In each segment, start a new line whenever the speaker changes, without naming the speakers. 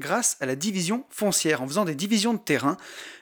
grâce à la division foncière, en faisant des divisions de terrain.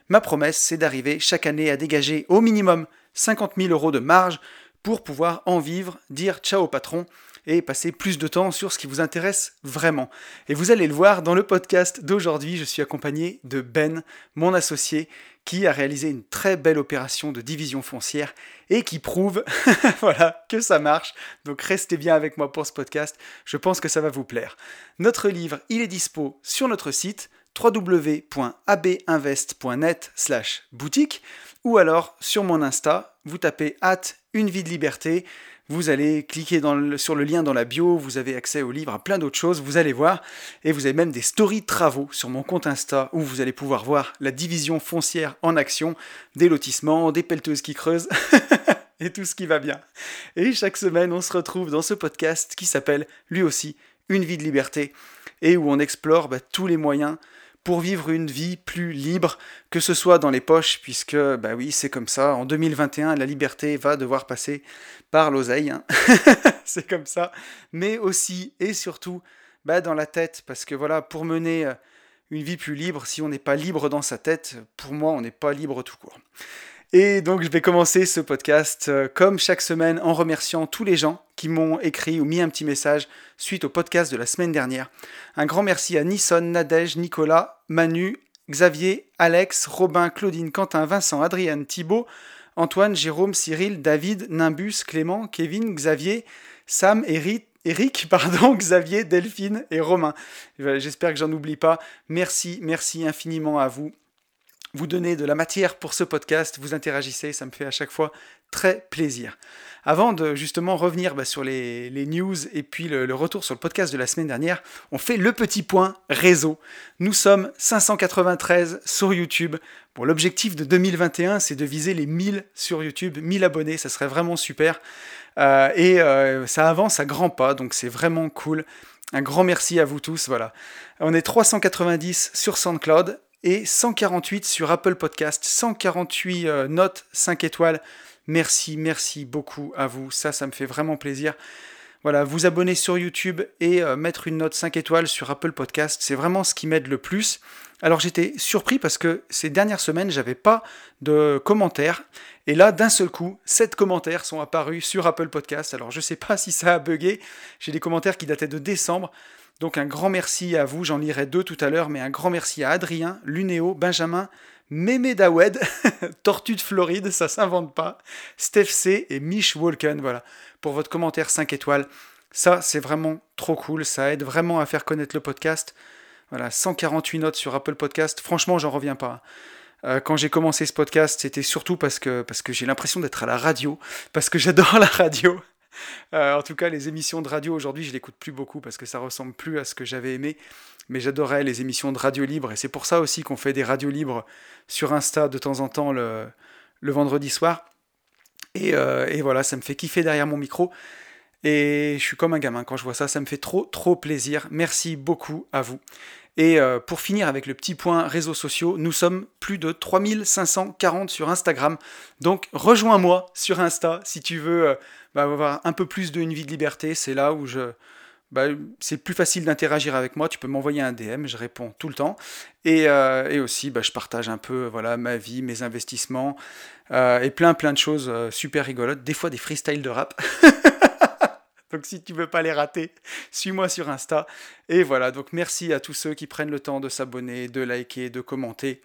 Ma promesse, c'est d'arriver chaque année à dégager au minimum 50 000 euros de marge pour pouvoir en vivre, dire ciao au patron et passer plus de temps sur ce qui vous intéresse vraiment. Et vous allez le voir dans le podcast d'aujourd'hui, je suis accompagné de Ben, mon associé, qui a réalisé une très belle opération de division foncière et qui prouve voilà, que ça marche. Donc restez bien avec moi pour ce podcast, je pense que ça va vous plaire. Notre livre, il est dispo sur notre site www.abinvest.net slash boutique ou alors sur mon Insta, vous tapez at une vie de liberté, vous allez cliquer sur le lien dans la bio, vous avez accès au livre, à plein d'autres choses, vous allez voir, et vous avez même des stories travaux sur mon compte Insta où vous allez pouvoir voir la division foncière en action, des lotissements, des pelleteuses qui creusent, et tout ce qui va bien. Et chaque semaine, on se retrouve dans ce podcast qui s'appelle lui aussi Une vie de liberté, et où on explore bah, tous les moyens pour vivre une vie plus libre, que ce soit dans les poches, puisque, bah oui, c'est comme ça. En 2021, la liberté va devoir passer par l'oseille. Hein. c'est comme ça. Mais aussi et surtout bah, dans la tête, parce que voilà, pour mener euh, une vie plus libre, si on n'est pas libre dans sa tête, pour moi, on n'est pas libre tout court. Et donc je vais commencer ce podcast euh, comme chaque semaine en remerciant tous les gens qui m'ont écrit ou mis un petit message suite au podcast de la semaine dernière. Un grand merci à Nisson, Nadège, Nicolas, Manu, Xavier, Alex, Robin, Claudine, Quentin, Vincent, Adrienne, Thibault, Antoine, Jérôme, Cyril, David, Nimbus, Clément, Kevin, Xavier, Sam, Eric, Eric, pardon, Xavier, Delphine et Romain. J'espère que j'en oublie pas. Merci, merci infiniment à vous vous donnez de la matière pour ce podcast, vous interagissez, ça me fait à chaque fois très plaisir. Avant de justement revenir bah, sur les, news et puis le, retour sur le podcast de la semaine dernière, on fait le petit point réseau. Nous sommes 593 sur YouTube. Bon, l'objectif de 2021, c'est de viser les 1000 sur YouTube, 1000 abonnés, ça serait vraiment super. Euh, et euh, ça avance à grands pas, donc c'est vraiment cool. Un grand merci à vous tous. Voilà. On est 390 sur SoundCloud et 148 sur Apple Podcast, 148 euh, notes 5 étoiles. Merci, merci beaucoup à vous. Ça, ça me fait vraiment plaisir. Voilà, vous abonner sur YouTube et euh, mettre une note 5 étoiles sur Apple Podcast, c'est vraiment ce qui m'aide le plus. Alors j'étais surpris parce que ces dernières semaines, j'avais pas de commentaires. Et là, d'un seul coup, 7 commentaires sont apparus sur Apple Podcast. Alors je sais pas si ça a bugué. J'ai des commentaires qui dataient de décembre. Donc un grand merci à vous, j'en lirai deux tout à l'heure, mais un grand merci à Adrien, Lunéo, Benjamin, Mémé Dawed, Tortue de Floride, ça s'invente pas, Steph C et Mich Walken, voilà, pour votre commentaire 5 étoiles. Ça, c'est vraiment trop cool, ça aide vraiment à faire connaître le podcast. Voilà, 148 notes sur Apple Podcast, franchement, j'en reviens pas. Euh, quand j'ai commencé ce podcast, c'était surtout parce que j'ai l'impression d'être à la radio, parce que j'adore la radio. Euh, en tout cas, les émissions de radio aujourd'hui, je l'écoute plus beaucoup parce que ça ressemble plus à ce que j'avais aimé. Mais j'adorais les émissions de radio libre et c'est pour ça aussi qu'on fait des radios libres sur Insta de temps en temps le, vendredi soir. Et, euh, et, voilà, ça me fait kiffer derrière mon micro. Et je suis comme un gamin quand je vois ça, ça me fait trop trop plaisir. Merci beaucoup à vous. Et euh, pour finir avec le petit point réseaux sociaux, nous sommes plus de 3540 sur Instagram. Donc rejoins-moi sur Insta si tu veux bah, avoir un peu plus d'une vie de liberté. C'est là où je... Bah, c'est plus facile d'interagir avec moi. Tu peux m'envoyer un DM, je réponds tout le temps. Et, euh, aussi, bah, je partage un peu voilà, ma vie, mes investissements et plein plein de choses super rigolotes. Des fois des freestyles de rap. Donc si tu veux pas les rater, suis-moi sur Insta. Et voilà, donc merci à tous ceux qui prennent le temps de s'abonner, de liker, de commenter.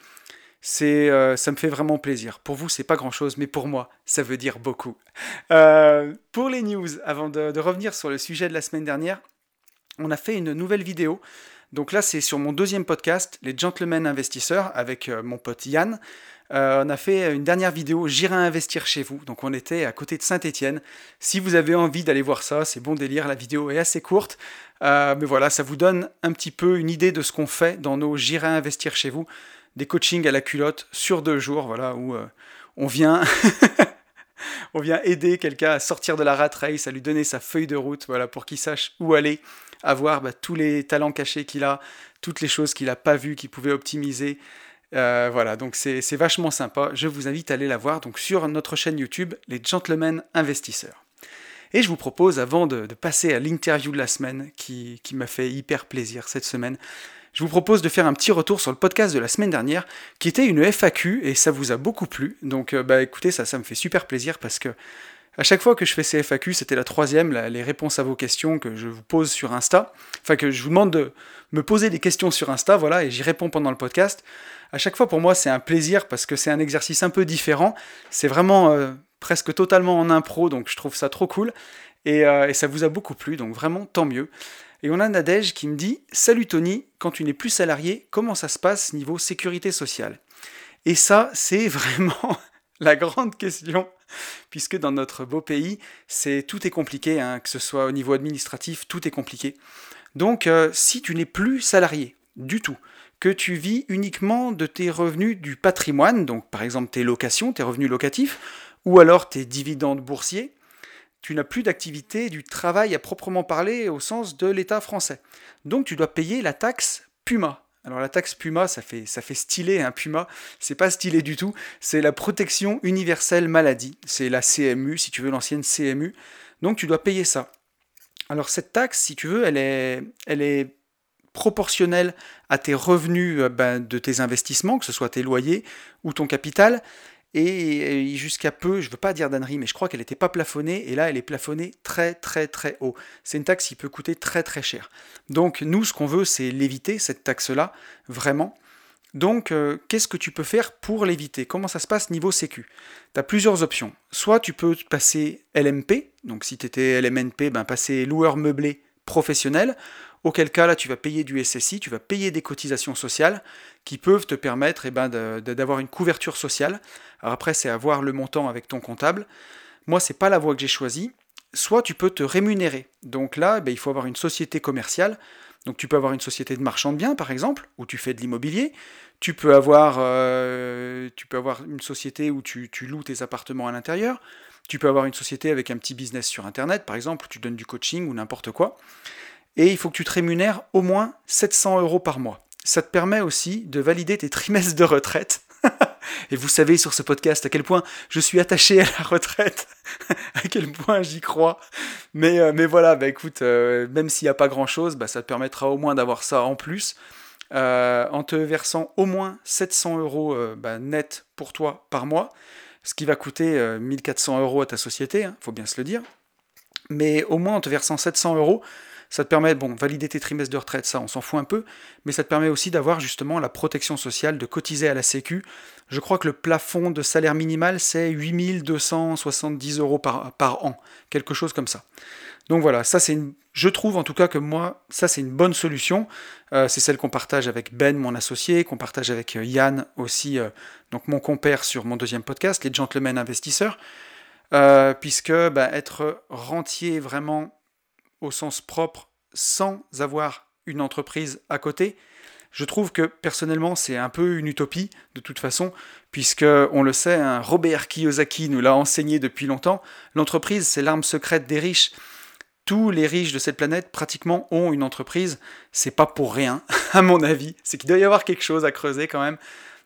C'est, euh, ça me fait vraiment plaisir. Pour vous, c'est pas grand-chose, mais pour moi, ça veut dire beaucoup. Euh, pour les news, avant de, revenir sur le sujet de la semaine dernière, on a fait une nouvelle vidéo Donc là, c'est sur mon deuxième podcast, Les Gentlemen Investisseurs, avec euh, mon pote Yann. On a fait une dernière vidéo, J'irai investir chez vous. Donc on était à côté de Saint-Étienne. Si vous avez envie d'aller voir ça, c'est bon délire. La vidéo est assez courte. Mais voilà, ça vous donne un petit peu une idée de ce qu'on fait dans nos J'irai investir chez vous. Des coachings à la culotte sur deux jours, voilà, où on vient. on vient aider quelqu'un à sortir de la rat race, à lui donner sa feuille de route, voilà, pour qu'il sache où aller, avoir bah, tous les talents cachés qu'il a, toutes les choses qu'il n'a pas vues, qu'il pouvait optimiser. Euh, voilà, donc c'est vachement sympa. Je vous invite à aller la voir donc sur notre chaîne YouTube, les Gentlemen Investisseurs. Et je vous propose, avant de, passer à l'interview de la semaine, qui, qui m'a fait hyper plaisir cette semaine, je vous propose de faire un petit retour sur le podcast de la semaine dernière, qui était une FAQ, et ça vous a beaucoup plu. Donc, euh, bah écoutez, ça, ça me fait super plaisir parce que à chaque fois que je fais ces FAQ, c'était la troisième, les réponses à vos questions que je vous pose sur Insta. Enfin, que je vous demande de me poser des questions sur Insta, voilà, et j'y réponds pendant le podcast. À chaque fois, pour moi, c'est un plaisir parce que c'est un exercice un peu différent. C'est vraiment euh, presque totalement en impro, donc je trouve ça trop cool. Et, euh, et, ça vous a beaucoup plu, donc vraiment tant mieux. Et on a Nadège qui me dit Salut Tony, quand tu n'es plus salarié, comment ça se passe niveau sécurité sociale? Et ça, c'est vraiment la grande question, puisque dans notre beau pays, c'est tout est compliqué, hein, que ce soit au niveau administratif, tout est compliqué. Donc, euh, si tu n'es plus salarié du tout, que tu vis uniquement de tes revenus du patrimoine, donc par exemple tes locations, tes revenus locatifs, ou alors tes dividendes boursiers, tu n'as plus d'activité du travail à proprement parler au sens de l'État français. Donc tu dois payer la taxe Puma. Alors la taxe Puma, ça fait, ça fait stylé un hein, Puma, c'est pas stylé du tout, c'est la protection universelle maladie, c'est la CMU, si tu veux l'ancienne CMU, donc tu dois payer ça. Alors cette taxe, si tu veux, elle est, elle est proportionnelle à tes revenus euh, ben, de tes investissements, que ce soit tes loyers ou ton capital, et jusqu'à peu, je ne veux pas dire d'annerie, mais je crois qu'elle n'était pas plafonnée, et là elle est plafonnée très très très haut. C'est une taxe qui peut coûter très très cher. Donc nous, ce qu'on veut, c'est l'éviter, cette taxe-là, vraiment. Donc, euh, qu'est-ce que tu peux faire pour l'éviter? Comment ça se passe niveau sécu? Tu as plusieurs options. Soit tu peux passer LMP, donc si tu étais LMNP, ben passer loueur meublé professionnel, auquel cas là tu vas payer du SSI, tu vas payer des cotisations sociales qui peuvent te permettre eh ben, d'avoir une couverture sociale. Alors après c'est à voir le montant avec ton comptable. Moi c'est pas la voie que j'ai choisie. Soit tu peux te rémunérer. Donc là ben, il faut avoir une société commerciale. Donc tu peux avoir une société de marchand de biens par exemple, où tu fais de l'immobilier. Tu peux avoir, euh, avoir une société où tu loues tes appartements à l'intérieur. Tu peux avoir une société avec un petit business sur Internet, par exemple, où tu donnes du coaching ou n'importe quoi et il faut que tu te rémunères au moins 700 euros par mois. Ça te permet aussi de valider tes trimestres de retraite. et vous savez sur ce podcast à quel point je suis attaché à la retraite, à quel point j'y crois. Mais, euh, mais voilà, bah écoute, euh, même s'il n'y a pas grand-chose, bah, ça te permettra au moins d'avoir ça en plus. Euh, en te versant au moins 700 euros bah, net pour toi par mois, ce qui va coûter 1400 euros à ta société, il hein, faut bien se le dire. Mais au moins en te versant 700 euros, ça te permet, bon, valider tes trimestres de retraite, ça on s'en fout un peu, mais ça te permet aussi d'avoir justement la protection sociale, de cotiser à la Sécu. Je crois que le plafond de salaire minimal c'est 8270 euros par, par an, quelque chose comme ça. Donc voilà, ça c'est je trouve en tout cas que moi, ça c'est une bonne solution. Euh, c'est celle qu'on partage avec Ben, mon associé, qu'on partage avec euh, Yann aussi, euh, donc mon compère sur mon deuxième podcast, les Gentlemen Investisseurs. puisque bah, être rentier vraiment au sens propre sans avoir une entreprise à côté. Je trouve que personnellement c'est un peu une utopie de toute façon, puisque on le sait, un Robert Kiyosaki nous l'a enseigné depuis longtemps, l'entreprise c'est l'arme secrète des riches. Tous les riches de cette planète pratiquement ont une entreprise, c'est pas pour rien à mon avis, c'est qu'il doit y avoir quelque chose à creuser quand même.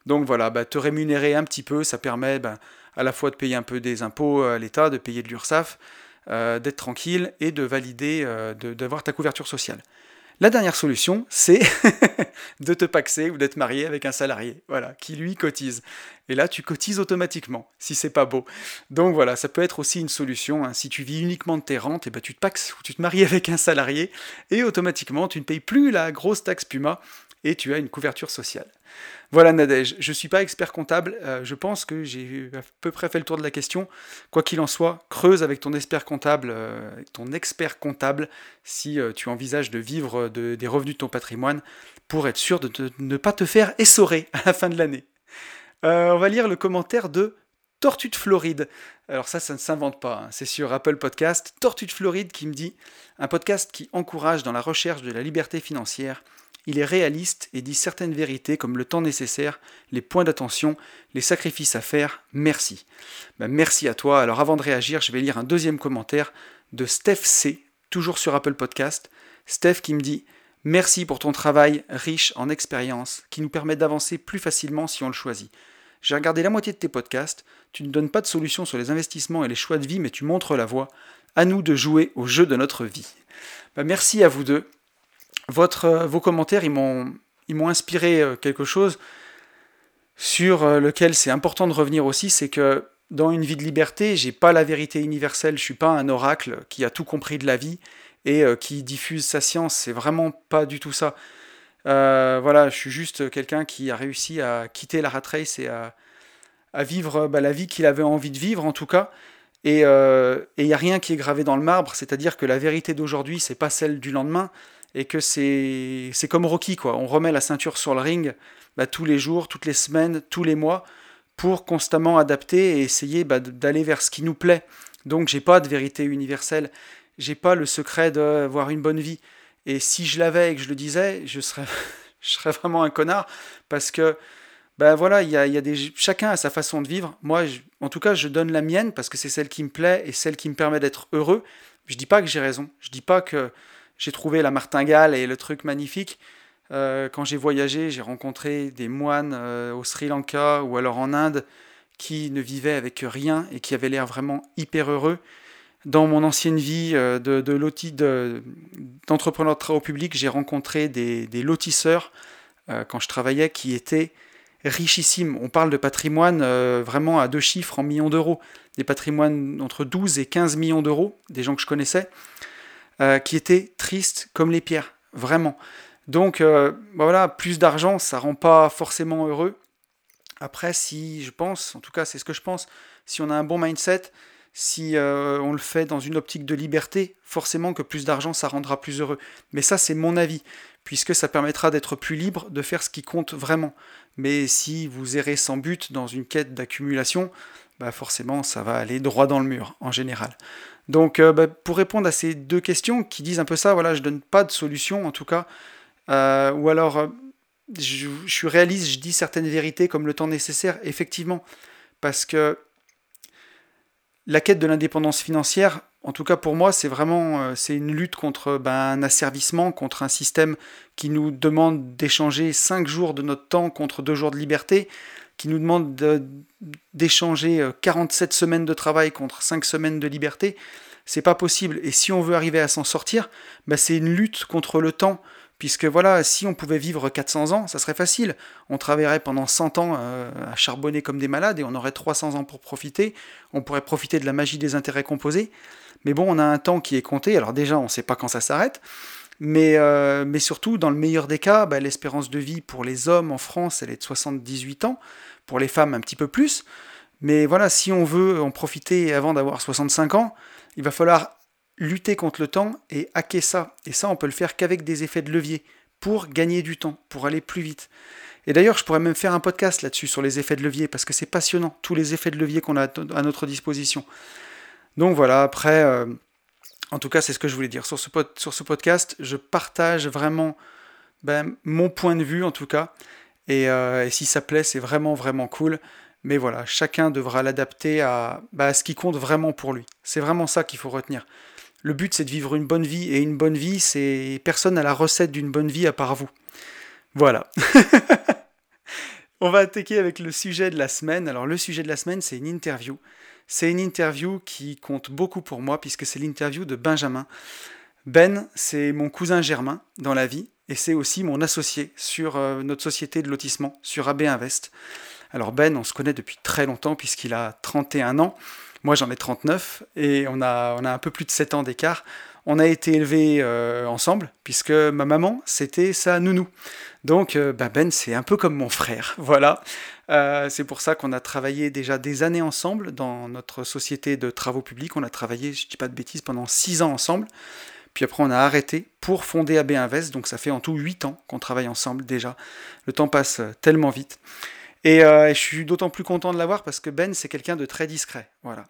Donc voilà, bah, te rémunérer un petit peu, ça permet bah, à la fois de payer un peu des impôts à l'État, de payer de l'URSSAF, euh, d'être tranquille et de valider, euh, d'avoir ta couverture sociale. La dernière solution, c'est de te paxer ou d'être marié avec un salarié, voilà, qui lui cotise. Et là, tu cotises automatiquement, si c'est pas beau. Donc voilà, ça peut être aussi une solution. Hein. Si tu vis uniquement de tes rentes, et eh ben, tu te paxes ou tu te maries avec un salarié, et automatiquement, tu ne payes plus la grosse taxe Puma, et tu as une couverture sociale. Voilà Nadège, je ne suis pas expert comptable, euh, je pense que j'ai à peu près fait le tour de la question. Quoi qu'il en soit, creuse avec ton expert comptable, euh, ton expert comptable si euh, tu envisages de vivre des revenus de ton patrimoine pour être sûr de, ne pas te faire essorer à la fin de l'année. on va lire le commentaire de Tortue de Floride. Alors ça, ça ne s'invente pas, hein. c'est sur Apple Podcast. Tortue de Floride qui me dit un podcast qui encourage dans la recherche de la liberté financière il est réaliste et dit certaines vérités comme le temps nécessaire, les points d'attention, les sacrifices à faire. Merci. Ben, merci à toi. Alors avant de réagir, je vais lire un deuxième commentaire de Steph C, toujours sur Apple Podcast. Steph qui me dit Merci pour ton travail riche en expérience qui nous permet d'avancer plus facilement si on le choisit. J'ai regardé la moitié de tes podcasts. Tu ne donnes pas de solution sur les investissements et les choix de vie, mais tu montres la voie. À nous de jouer au jeu de notre vie. Ben, merci à vous deux. Votre, euh, vos commentaires, ils m'ont, inspiré euh, quelque chose sur euh, lequel c'est important de revenir aussi, c'est que dans une vie de liberté, j'ai pas la vérité universelle, je suis pas un oracle qui a tout compris de la vie et qui diffuse sa science, c'est vraiment pas du tout ça. voilà, je suis juste quelqu'un qui a réussi à quitter la rat race et à, à vivre bah, la vie qu'il avait envie de vivre en tout cas. Et il n'y a rien qui est gravé dans le marbre, c'est-à-dire que la vérité d'aujourd'hui, c'est pas celle du lendemain, et que c'est comme Rocky, quoi. On remet la ceinture sur le ring bah, tous les jours, toutes les semaines, tous les mois, pour constamment adapter et essayer bah, d'aller vers ce qui nous plaît. Donc j'ai pas de vérité universelle, j'ai pas le secret d'avoir une bonne vie. Et si je l'avais et que je le disais, je serais, je serais vraiment un connard, parce que ben voilà, il y a, y a, des, chacun a sa façon de vivre. Moi, en tout cas, je donne la mienne parce que c'est celle qui me plaît et celle qui me permet d'être heureux. Je dis pas que j'ai raison, je dis pas que j'ai trouvé la martingale et le truc magnifique. Euh, quand j'ai voyagé, j'ai rencontré des moines euh, au Sri Lanka ou alors en Inde qui ne vivaient avec rien et qui avaient l'air vraiment hyper heureux. Dans mon ancienne vie euh, de, de, d'entrepreneur de, travaux publics, j'ai rencontré des, des lotisseurs quand je travaillais qui étaient richissimes. On parle de patrimoine vraiment à deux chiffres en millions d'euros. Des patrimoines entre 12 et 15 millions d'euros, des gens que je connaissais. Euh, qui étaient tristes comme les pierres, vraiment. Donc euh, bah voilà, plus d'argent, ça rend pas forcément heureux. Après, si je pense, en tout cas c'est ce que je pense, si on a un bon mindset, si euh, on le fait dans une optique de liberté, forcément que plus d'argent, ça rendra plus heureux. Mais ça, c'est mon avis, puisque ça permettra d'être plus libre, de faire ce qui compte vraiment. Mais si vous errez sans but dans une quête d'accumulation, bah forcément, ça va aller droit dans le mur, en général. Donc, euh, bah, pour répondre à ces deux questions qui disent un peu ça, voilà, je donne pas de solution en tout cas, euh, ou alors euh, je, suis réaliste, je dis certaines vérités comme le temps nécessaire, effectivement, parce que la quête de l'indépendance financière, en tout cas pour moi, c'est vraiment une lutte contre ben, un asservissement, contre un système qui nous demande d'échanger 5 jours de notre temps contre 2 jours de liberté, qui nous demande d'échanger 47 semaines de travail contre 5 semaines de liberté c'est pas possible. Et si on veut arriver à s'en sortir, bah c'est une lutte contre le temps. Puisque voilà, si on pouvait vivre 400 ans, ça serait facile. On travaillerait pendant 100 ans euh, à charbonner comme des malades et on aurait 300 ans pour profiter. On pourrait profiter de la magie des intérêts composés. Mais bon, on a un temps qui est compté. Alors déjà, on ne sait pas quand ça s'arrête. Mais, euh, mais surtout, dans le meilleur des cas, bah, l'espérance de vie pour les hommes en France, elle est de 78 ans. Pour les femmes, un petit peu plus. Mais voilà, si on veut en profiter avant d'avoir 65 ans, il va falloir lutter contre le temps et hacker ça. Et ça, on peut le faire qu'avec des effets de levier pour gagner du temps, pour aller plus vite. Et d'ailleurs, je pourrais même faire un podcast là-dessus sur les effets de levier parce que c'est passionnant, tous les effets de levier qu'on a à notre disposition. Donc voilà, après, euh, en tout cas, c'est ce que je voulais dire. Sur ce, sur ce podcast, je partage vraiment ben, mon point de vue en tout cas. Et, euh, et si ça plaît, c'est vraiment, vraiment cool. Mais voilà, chacun devra l'adapter bah, à, ce qui compte vraiment pour lui. C'est vraiment ça qu'il faut retenir. Le but, c'est de vivre une bonne vie, et une bonne vie, c'est personne n'a la recette d'une bonne vie à part vous. Voilà. On va attaquer avec le sujet de la semaine. Alors le sujet de la semaine, c'est une interview. C'est une interview qui compte beaucoup pour moi puisque c'est l'interview de Benjamin. Ben, c'est mon cousin Germain dans la vie et c'est aussi mon associé sur euh, notre société de lotissement, sur AB Invest. Alors Ben, on se connaît depuis très longtemps puisqu'il a 31 ans. Moi, j'en ai 39 et on a, on a un peu plus de 7 ans d'écart. on a été élevés ensemble, puisque ma maman, c'était sa nounou. Donc bah, Ben, c'est un peu comme mon frère, voilà. c'est pour ça qu'on a travaillé déjà des années ensemble dans notre société de travaux publics. On a travaillé, je ne dis pas de bêtises, pendant six ans ensemble. Puis après, on a arrêté pour fonder AB Invest. Donc ça fait en tout 8 ans qu'on travaille ensemble déjà. Le temps passe tellement vite. Et euh, je suis d'autant plus content de l'avoir parce que Ben, c'est quelqu'un de très discret. Voilà.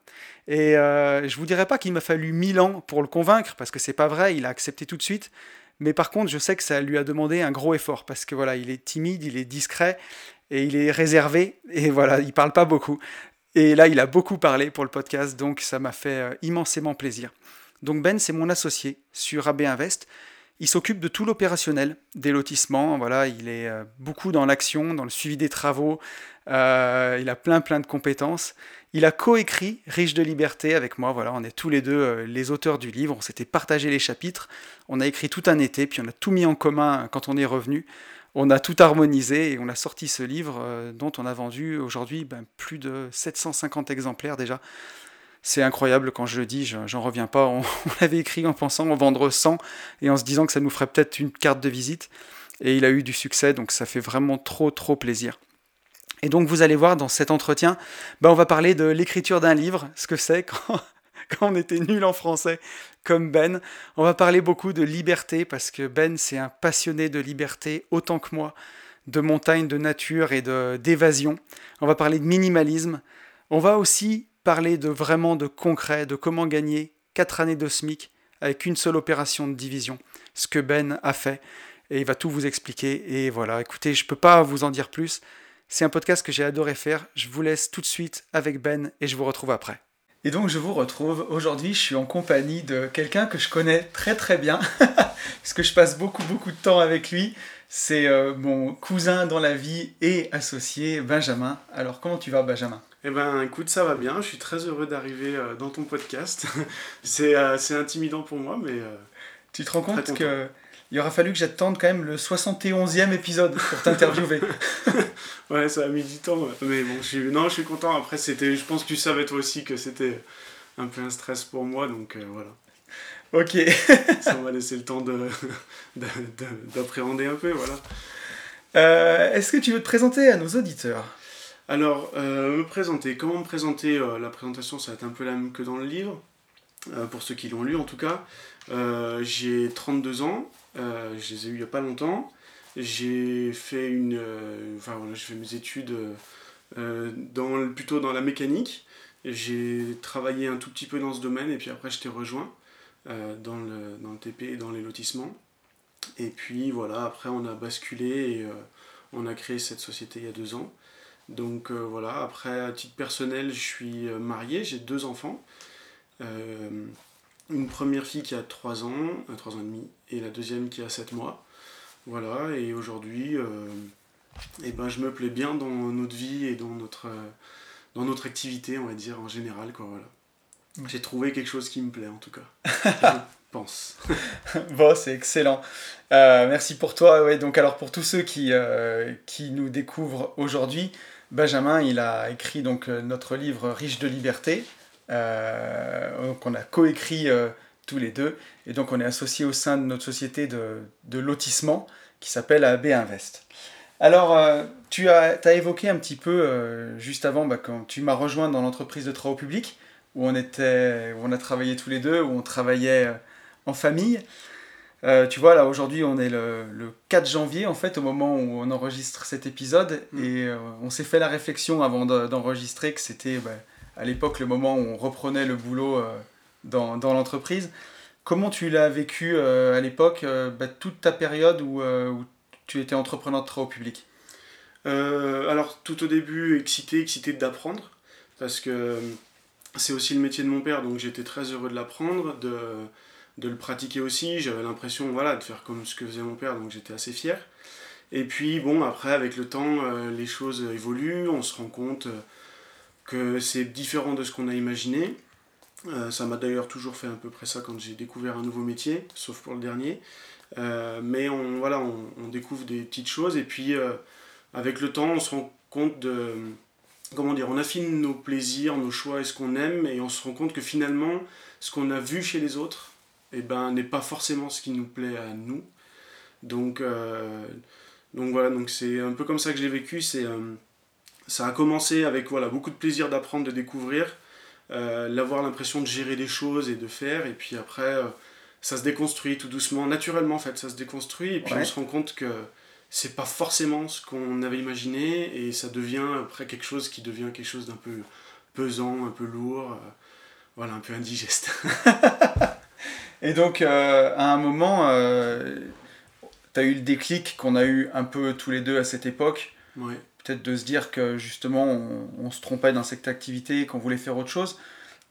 Et euh, je vous dirais pas qu'il m'a fallu 1000 ans pour le convaincre, parce que c'est pas vrai, il a accepté tout de suite. Mais par contre, je sais que ça lui a demandé un gros effort, parce que voilà, il est timide, il est discret, et il est réservé, et voilà, il parle pas beaucoup. Et là, il a beaucoup parlé pour le podcast, donc ça m'a fait euh, immensément plaisir. Donc Ben, c'est mon associé sur AB Invest. Il s'occupe de tout l'opérationnel des lotissements. Voilà, il est euh, beaucoup dans l'action, dans le suivi des travaux. Euh, il a plein plein de compétences. Il a coécrit Riche de liberté avec moi. Voilà, on est tous les deux euh, les auteurs du livre. On s'était partagé les chapitres. On a écrit tout un été, puis on a tout mis en commun quand on est revenu. On a tout harmonisé et on a sorti ce livre dont on a vendu aujourd'hui ben, plus de 750 exemplaires déjà. C'est incroyable quand je le dis, j'en reviens pas. On, l'avait écrit en pensant en vendre 100 et en se disant que ça nous ferait peut-être une carte de visite. Et il a eu du succès, donc ça fait vraiment trop trop plaisir. Et donc vous allez voir dans cet entretien, bah, on va parler de l'écriture d'un livre, ce que c'est quand, quand on était nul en français comme Ben. On va parler beaucoup de liberté parce que Ben c'est un passionné de liberté autant que moi, de montagne, de nature et d'évasion. On va parler de minimalisme. On va aussi parler de vraiment de concret, de comment gagner 4 années de SMIC avec une seule opération de division, ce que Ben a fait, et il va tout vous expliquer. Et voilà, écoutez, je ne peux pas vous en dire plus. C'est un podcast que j'ai adoré faire. Je vous laisse tout de suite avec Ben et je vous retrouve après. Et donc je vous retrouve. Aujourd'hui, je suis en compagnie de quelqu'un que je connais très très bien, parce que je passe beaucoup beaucoup de temps avec lui. C'est euh, mon cousin dans la vie et associé, Benjamin. Alors comment tu vas, Benjamin?
Eh ben, écoute, ça va bien. Je suis très heureux d'arriver euh, dans ton podcast. c'est euh, intimidant pour moi, mais. Euh,
tu te rends compte que il aura fallu que j'attende quand même le 71e épisode pour t'interviewer.
ouais, ça a mis du temps, mais bon, je suis, non, je suis content. Après, c'était, je pense que tu savais toi aussi que c'était un peu un stress pour moi, donc voilà.
Ok.
ça m'a laissé le temps de, d'appréhender un peu,
voilà. Est-ce que tu veux te présenter à nos auditeurs?
Alors, euh, me présenter. Comment me présenter euh, La présentation, ça va être un peu la même que dans le livre, euh, pour ceux qui l'ont lu en tout cas. j'ai 32 ans, je les ai eu il n'y a pas longtemps. J'ai fait une. enfin j'ai fait mes études dans, plutôt dans la mécanique. J'ai travaillé un tout petit peu dans ce domaine et puis après je t'ai rejoint dans, le, dans le TP et dans les lotissements. Et puis voilà, après on a basculé et on a créé cette société il y a deux ans. Donc euh, voilà, après à titre personnel, je suis euh, marié, j'ai deux enfants. Euh, une première fille qui a 3 ans, 3 ans et demi, et la deuxième qui a 7 mois. Voilà, et aujourd'hui, eh ben, je me plais bien dans notre vie et dans notre, dans notre activité, on va dire, en général. Quoi, voilà. J'ai trouvé quelque chose qui me plaît en tout cas. je pense.
bon, c'est excellent. merci pour toi. Ouais, donc alors pour tous ceux qui, qui nous découvrent aujourd'hui, Benjamin, il a écrit donc euh, notre livre Riche de liberté, euh, qu'on a coécrit euh, tous les deux, et donc on est associé au sein de notre société de, lotissement qui s'appelle AB Invest. Alors, tu as, évoqué un petit peu juste avant, bah, quand tu m'as rejoint dans l'entreprise de travaux publics, où on, était, où on a travaillé tous les deux, où on travaillait en famille. Euh, tu vois, là aujourd'hui, on est le, 4 janvier, en fait, au moment où on enregistre cet épisode, mm. et euh, on s'est fait la réflexion avant d'enregistrer que c'était bah, à l'époque le moment où on reprenait le boulot euh, dans, l'entreprise. Comment tu l'as vécu à l'époque, bah, toute ta période où, tu étais entrepreneur de travaux publics?
Alors, tout au début, excité, excité d'apprendre, parce que c'est aussi le métier de mon père, donc j'étais très heureux de l'apprendre, de de le pratiquer aussi. J'avais l'impression voilà, de faire comme ce que faisait mon père, donc j'étais assez fier. Et puis bon, après, avec le temps, euh, les choses évoluent, on se rend compte euh, que c'est différent de ce qu'on a imaginé. Euh, ça m'a d'ailleurs toujours fait à peu près ça quand j'ai découvert un nouveau métier, sauf pour le dernier. mais on, voilà, on, découvre des petites choses et puis avec le temps, on se rend compte de... Comment dire On affine nos plaisirs, nos choix et ce qu'on aime et on se rend compte que finalement, ce qu'on a vu chez les autres, et ben, n'est pas forcément ce qui nous plaît à nous. Donc, euh, donc voilà, donc c'est un peu comme ça que j'ai vécu. C'est, euh, ça a commencé avec voilà, beaucoup de plaisir d'apprendre, de découvrir, euh, d'avoir l'impression de gérer des choses et de faire, et puis après, ça se déconstruit tout doucement, naturellement en fait, ça se déconstruit, et puis on se rend compte que c'est pas forcément ce qu'on avait imaginé, et ça devient après quelque chose qui devient quelque chose d'un peu pesant, un peu lourd, voilà, un peu indigeste.
et donc, à un moment, tu as eu le déclic qu'on a eu un peu tous les deux à cette époque. Peut-être de se dire que justement on, se trompait dans cette activité, qu'on voulait faire autre chose.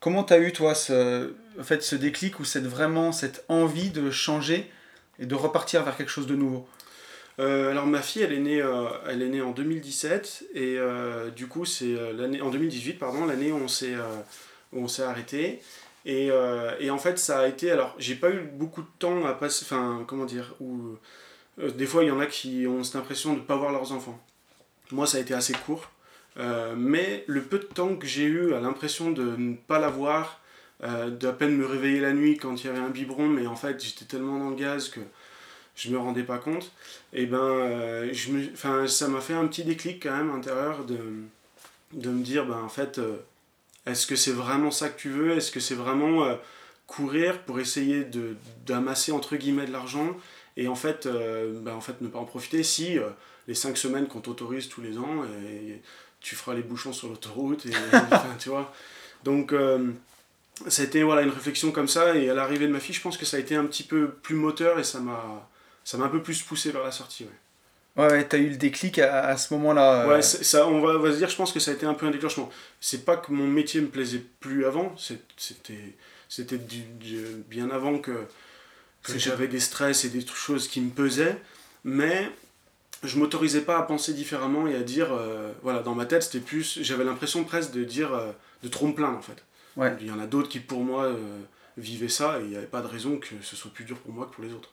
Comment tu as eu toi ce, en fait, ce déclic ou cette, vraiment cette envie de changer et de repartir vers quelque chose de nouveau?
Euh, alors ma fille, elle est née, euh, elle est née en 2017 et euh, du coup c'est l'année en 2018 pardon l'année où on s'est on s'est arrêté et, et, en fait ça a été alors j'ai pas eu beaucoup de temps à passer enfin comment dire où euh, des fois, il y en a qui ont cette impression de ne pas voir leurs enfants. Moi, ça a été assez court. Euh, mais le peu de temps que j'ai eu à l'impression de ne pas la voir, euh, d'à peine me réveiller la nuit quand il y avait un biberon, mais en fait j'étais tellement dans le gaz que je me rendais pas compte, et eh ben je me, ça m'a fait un petit déclic quand même intérieur de, de me dire, ben en fait, est-ce que c'est vraiment ça que tu veux? Est-ce que c'est vraiment courir pour essayer d'amasser entre guillemets de l'argent et en fait, euh, bah, en fait ne pas en profiter? Si euh, les 5 semaines qu'on t'autorise tous les ans, et, tu feras les bouchons sur l'autoroute, et, tu vois. Donc, euh, été voilà, une réflexion comme ça, et à l'arrivée de ma fille, je pense que ça a été un petit peu plus moteur, et ça m'a un peu plus poussé vers la sortie.
Ouais, t'as eu le déclic à, ce moment-là.
Ouais, ça, on va, va se dire, je pense que ça a été un peu un déclenchement. C'est pas que mon métier me plaisait plus avant, c'était bien avant que, j'avais des stress et des choses qui me pesaient, mais je m'autorisais pas à penser différemment et à dire, euh, voilà, dans ma tête, c'était plus, j'avais l'impression presque de dire, euh, de trop me plaindre en fait. Ouais. Il y en a d'autres qui pour moi euh, vivaient ça et il n'y avait pas de raison que ce soit plus dur pour moi que pour les autres.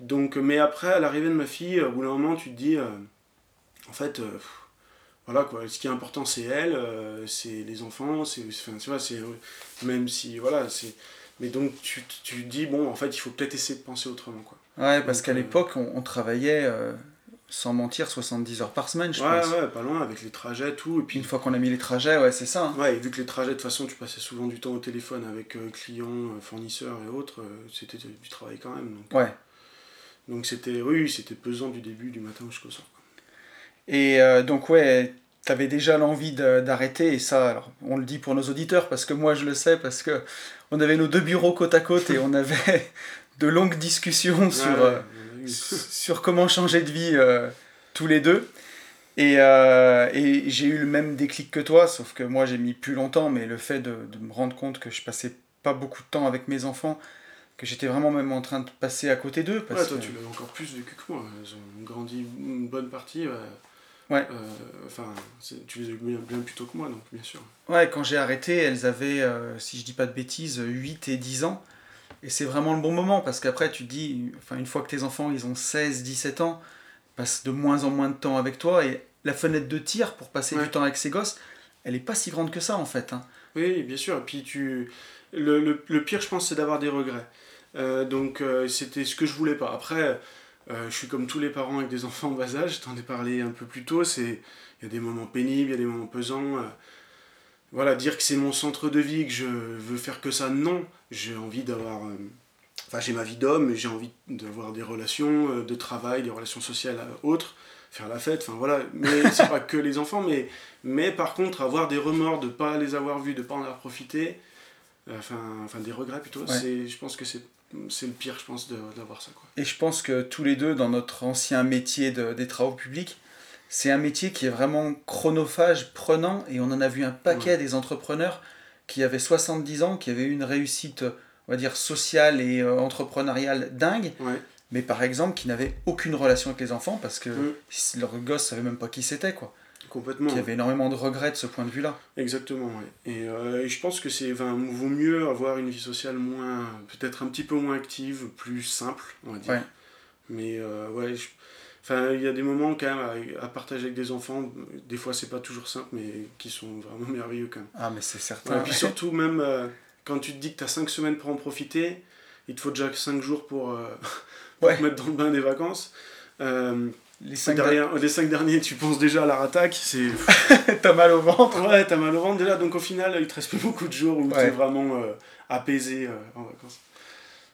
Donc, mais après, à l'arrivée de ma fille, au bout d'un moment, tu te dis, en fait, voilà quoi, ce qui est important c'est elle, c'est les enfants, c'est, enfin, tu vois, c'est, même si, voilà, c'est mais donc tu, tu dis, bon, en fait, il faut peut-être essayer de penser autrement. Quoi.
Ouais, parce qu'à euh, l'époque, on, travaillait, euh, sans mentir, 70 heures par semaine, je
ouais, pense. Ouais, pas loin, avec les trajets, tout. Et puis...
Une fois qu'on a mis les trajets, ouais, c'est ça.
Hein. Ouais, et vu que les trajets, de toute façon, tu passais souvent du temps au téléphone avec euh, clients, fournisseurs et autres, c'était du travail quand même. Donc,
ouais.
Donc c'était, oui, c'était pesant du début, du matin jusqu'au soir.
Et donc, ouais, tu déjà l'envie d'arrêter, et ça, alors, on le dit pour nos auditeurs, parce que moi je le sais, parce que on avait nos deux bureaux côte à côte et on avait de longues discussions sur, euh, sur comment changer de vie euh, tous les deux. Et, euh, et j'ai eu le même déclic que toi, sauf que moi j'ai mis plus longtemps, mais le fait de, de, me rendre compte que je passais pas beaucoup de temps avec mes enfants, que j'étais vraiment même en train de passer à côté d'eux.
Parce ouais, toi tu l'as encore plus vécu que moi, ils ont grandi une bonne partie.
Ouais.
Euh, enfin, tu les as eu bien, plus tôt que moi, donc bien sûr.
Ouais, quand j'ai arrêté, elles avaient, si je dis pas de bêtises, 8 et 10 ans. Et c'est vraiment le bon moment parce qu'après, tu te dis, enfin, une fois que tes enfants ils ont 16, 17 ans, passent de moins en moins de temps avec toi et la fenêtre de tir pour passer du temps avec ces gosses, elle est pas si grande que ça en fait. Hein.
Oui, bien sûr. Et puis tu. Le, le, le pire, je pense, c'est d'avoir des regrets. Euh, donc, c'était ce que je voulais pas. Après euh, je suis comme tous les parents avec des enfants en bas âge, je t'en ai parlé un peu plus tôt, il y a des moments pénibles, il y a des moments pesants. Euh. voilà, dire que c'est mon centre de vie, que je veux faire que ça, non. J'ai envie d'avoir... Euh, enfin, j'ai ma vie d'homme, j'ai envie d'avoir des relations de travail, des relations sociales autres, faire la fête, enfin voilà. Mais c'est pas que les enfants, mais, mais par contre, avoir des remords de ne pas les avoir vus, de ne pas en avoir profité, enfin, enfin des regrets plutôt, c'est, je pense que c'est c'est le pire, je pense, d'avoir ça. Quoi.
Et je pense que tous les deux, dans notre ancien métier de, des travaux publics, c'est un métier qui est vraiment chronophage, prenant, et on en a vu un paquet des entrepreneurs qui avaient 70 ans, qui avaient eu une réussite, on va dire, sociale et euh, entrepreneuriale dingue, mais par exemple qui n'avaient aucune relation avec les enfants parce que mm. leur gosse ne savait même pas qui c'était, quoi.
Complètement.
Il y avait énormément de regrets de ce point de vue-là.
Exactement, oui. Euh, et, je pense que c'est, vaut mieux avoir une vie sociale moins, peut-être un petit peu moins active, plus simple, on va dire. Mais euh, ouais, enfin, il y a des moments quand même à, partager avec des enfants, des fois c'est pas toujours simple, mais qui sont vraiment merveilleux quand même.
Ah, mais c'est certain.
Et puis surtout, même euh, quand tu te dis que tu as 5 semaines pour en profiter, il te faut déjà 5 jours pour, euh, pour te mettre dans le bain des vacances. Euh, les 5 les cinq derniers, tu penses déjà à la rattaque. C'est...
t'as mal au ventre.
Ouais, t'as mal au ventre déjà. Donc au final, il te reste plus beaucoup de jours où tu t'es vraiment apaisé en vacances.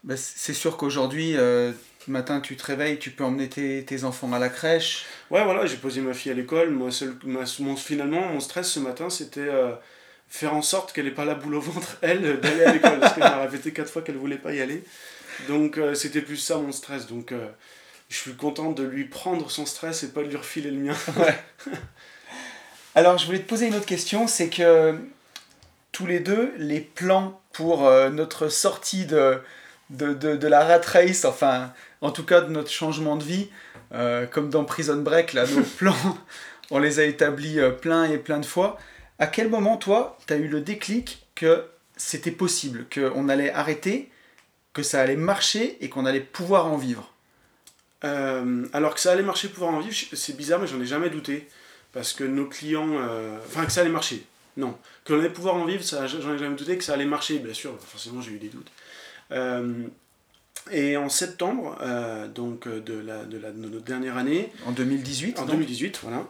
Bah, c'est sûr qu'aujourd'hui, le matin, tu te réveilles, tu peux emmener tes, tes enfants à la crèche.
Ouais, voilà, j'ai posé ma fille à l'école. Moi, seul, mon, finalement, mon stress ce matin, c'était faire en sorte qu'elle n'ait pas la boule au ventre, elle, d'aller à l'école. parce qu'elle m'a répété quatre fois qu'elle voulait pas y aller. Donc euh, c'était plus ça mon stress. Donc euh, je suis content de lui prendre son stress et pas de lui refiler le mien.
Alors je voulais te poser une autre question, c'est que tous les deux, les plans pour euh, notre sortie de, de, de, de, la rat race, enfin en tout cas de notre changement de vie, comme dans Prison Break, là, nos plans, on les a établis plein et plein de fois. À quel moment, toi, tu as eu le déclic que c'était possible, qu'on allait arrêter, que ça allait marcher et qu'on allait pouvoir en vivre?
Euh, Alors que ça allait marcher, pouvoir en vivre, c'est bizarre, mais j'en ai jamais douté. Parce que nos clients. Euh, enfin, que ça allait marcher. Non. Que allait pouvoir en vivre, j'en ai jamais douté. Que ça allait marcher, bien sûr, forcément, j'ai eu des doutes. Euh, et en septembre, euh, donc euh, de, la, de, la, de, notre dernière année.
En 2018
En 2018, voilà.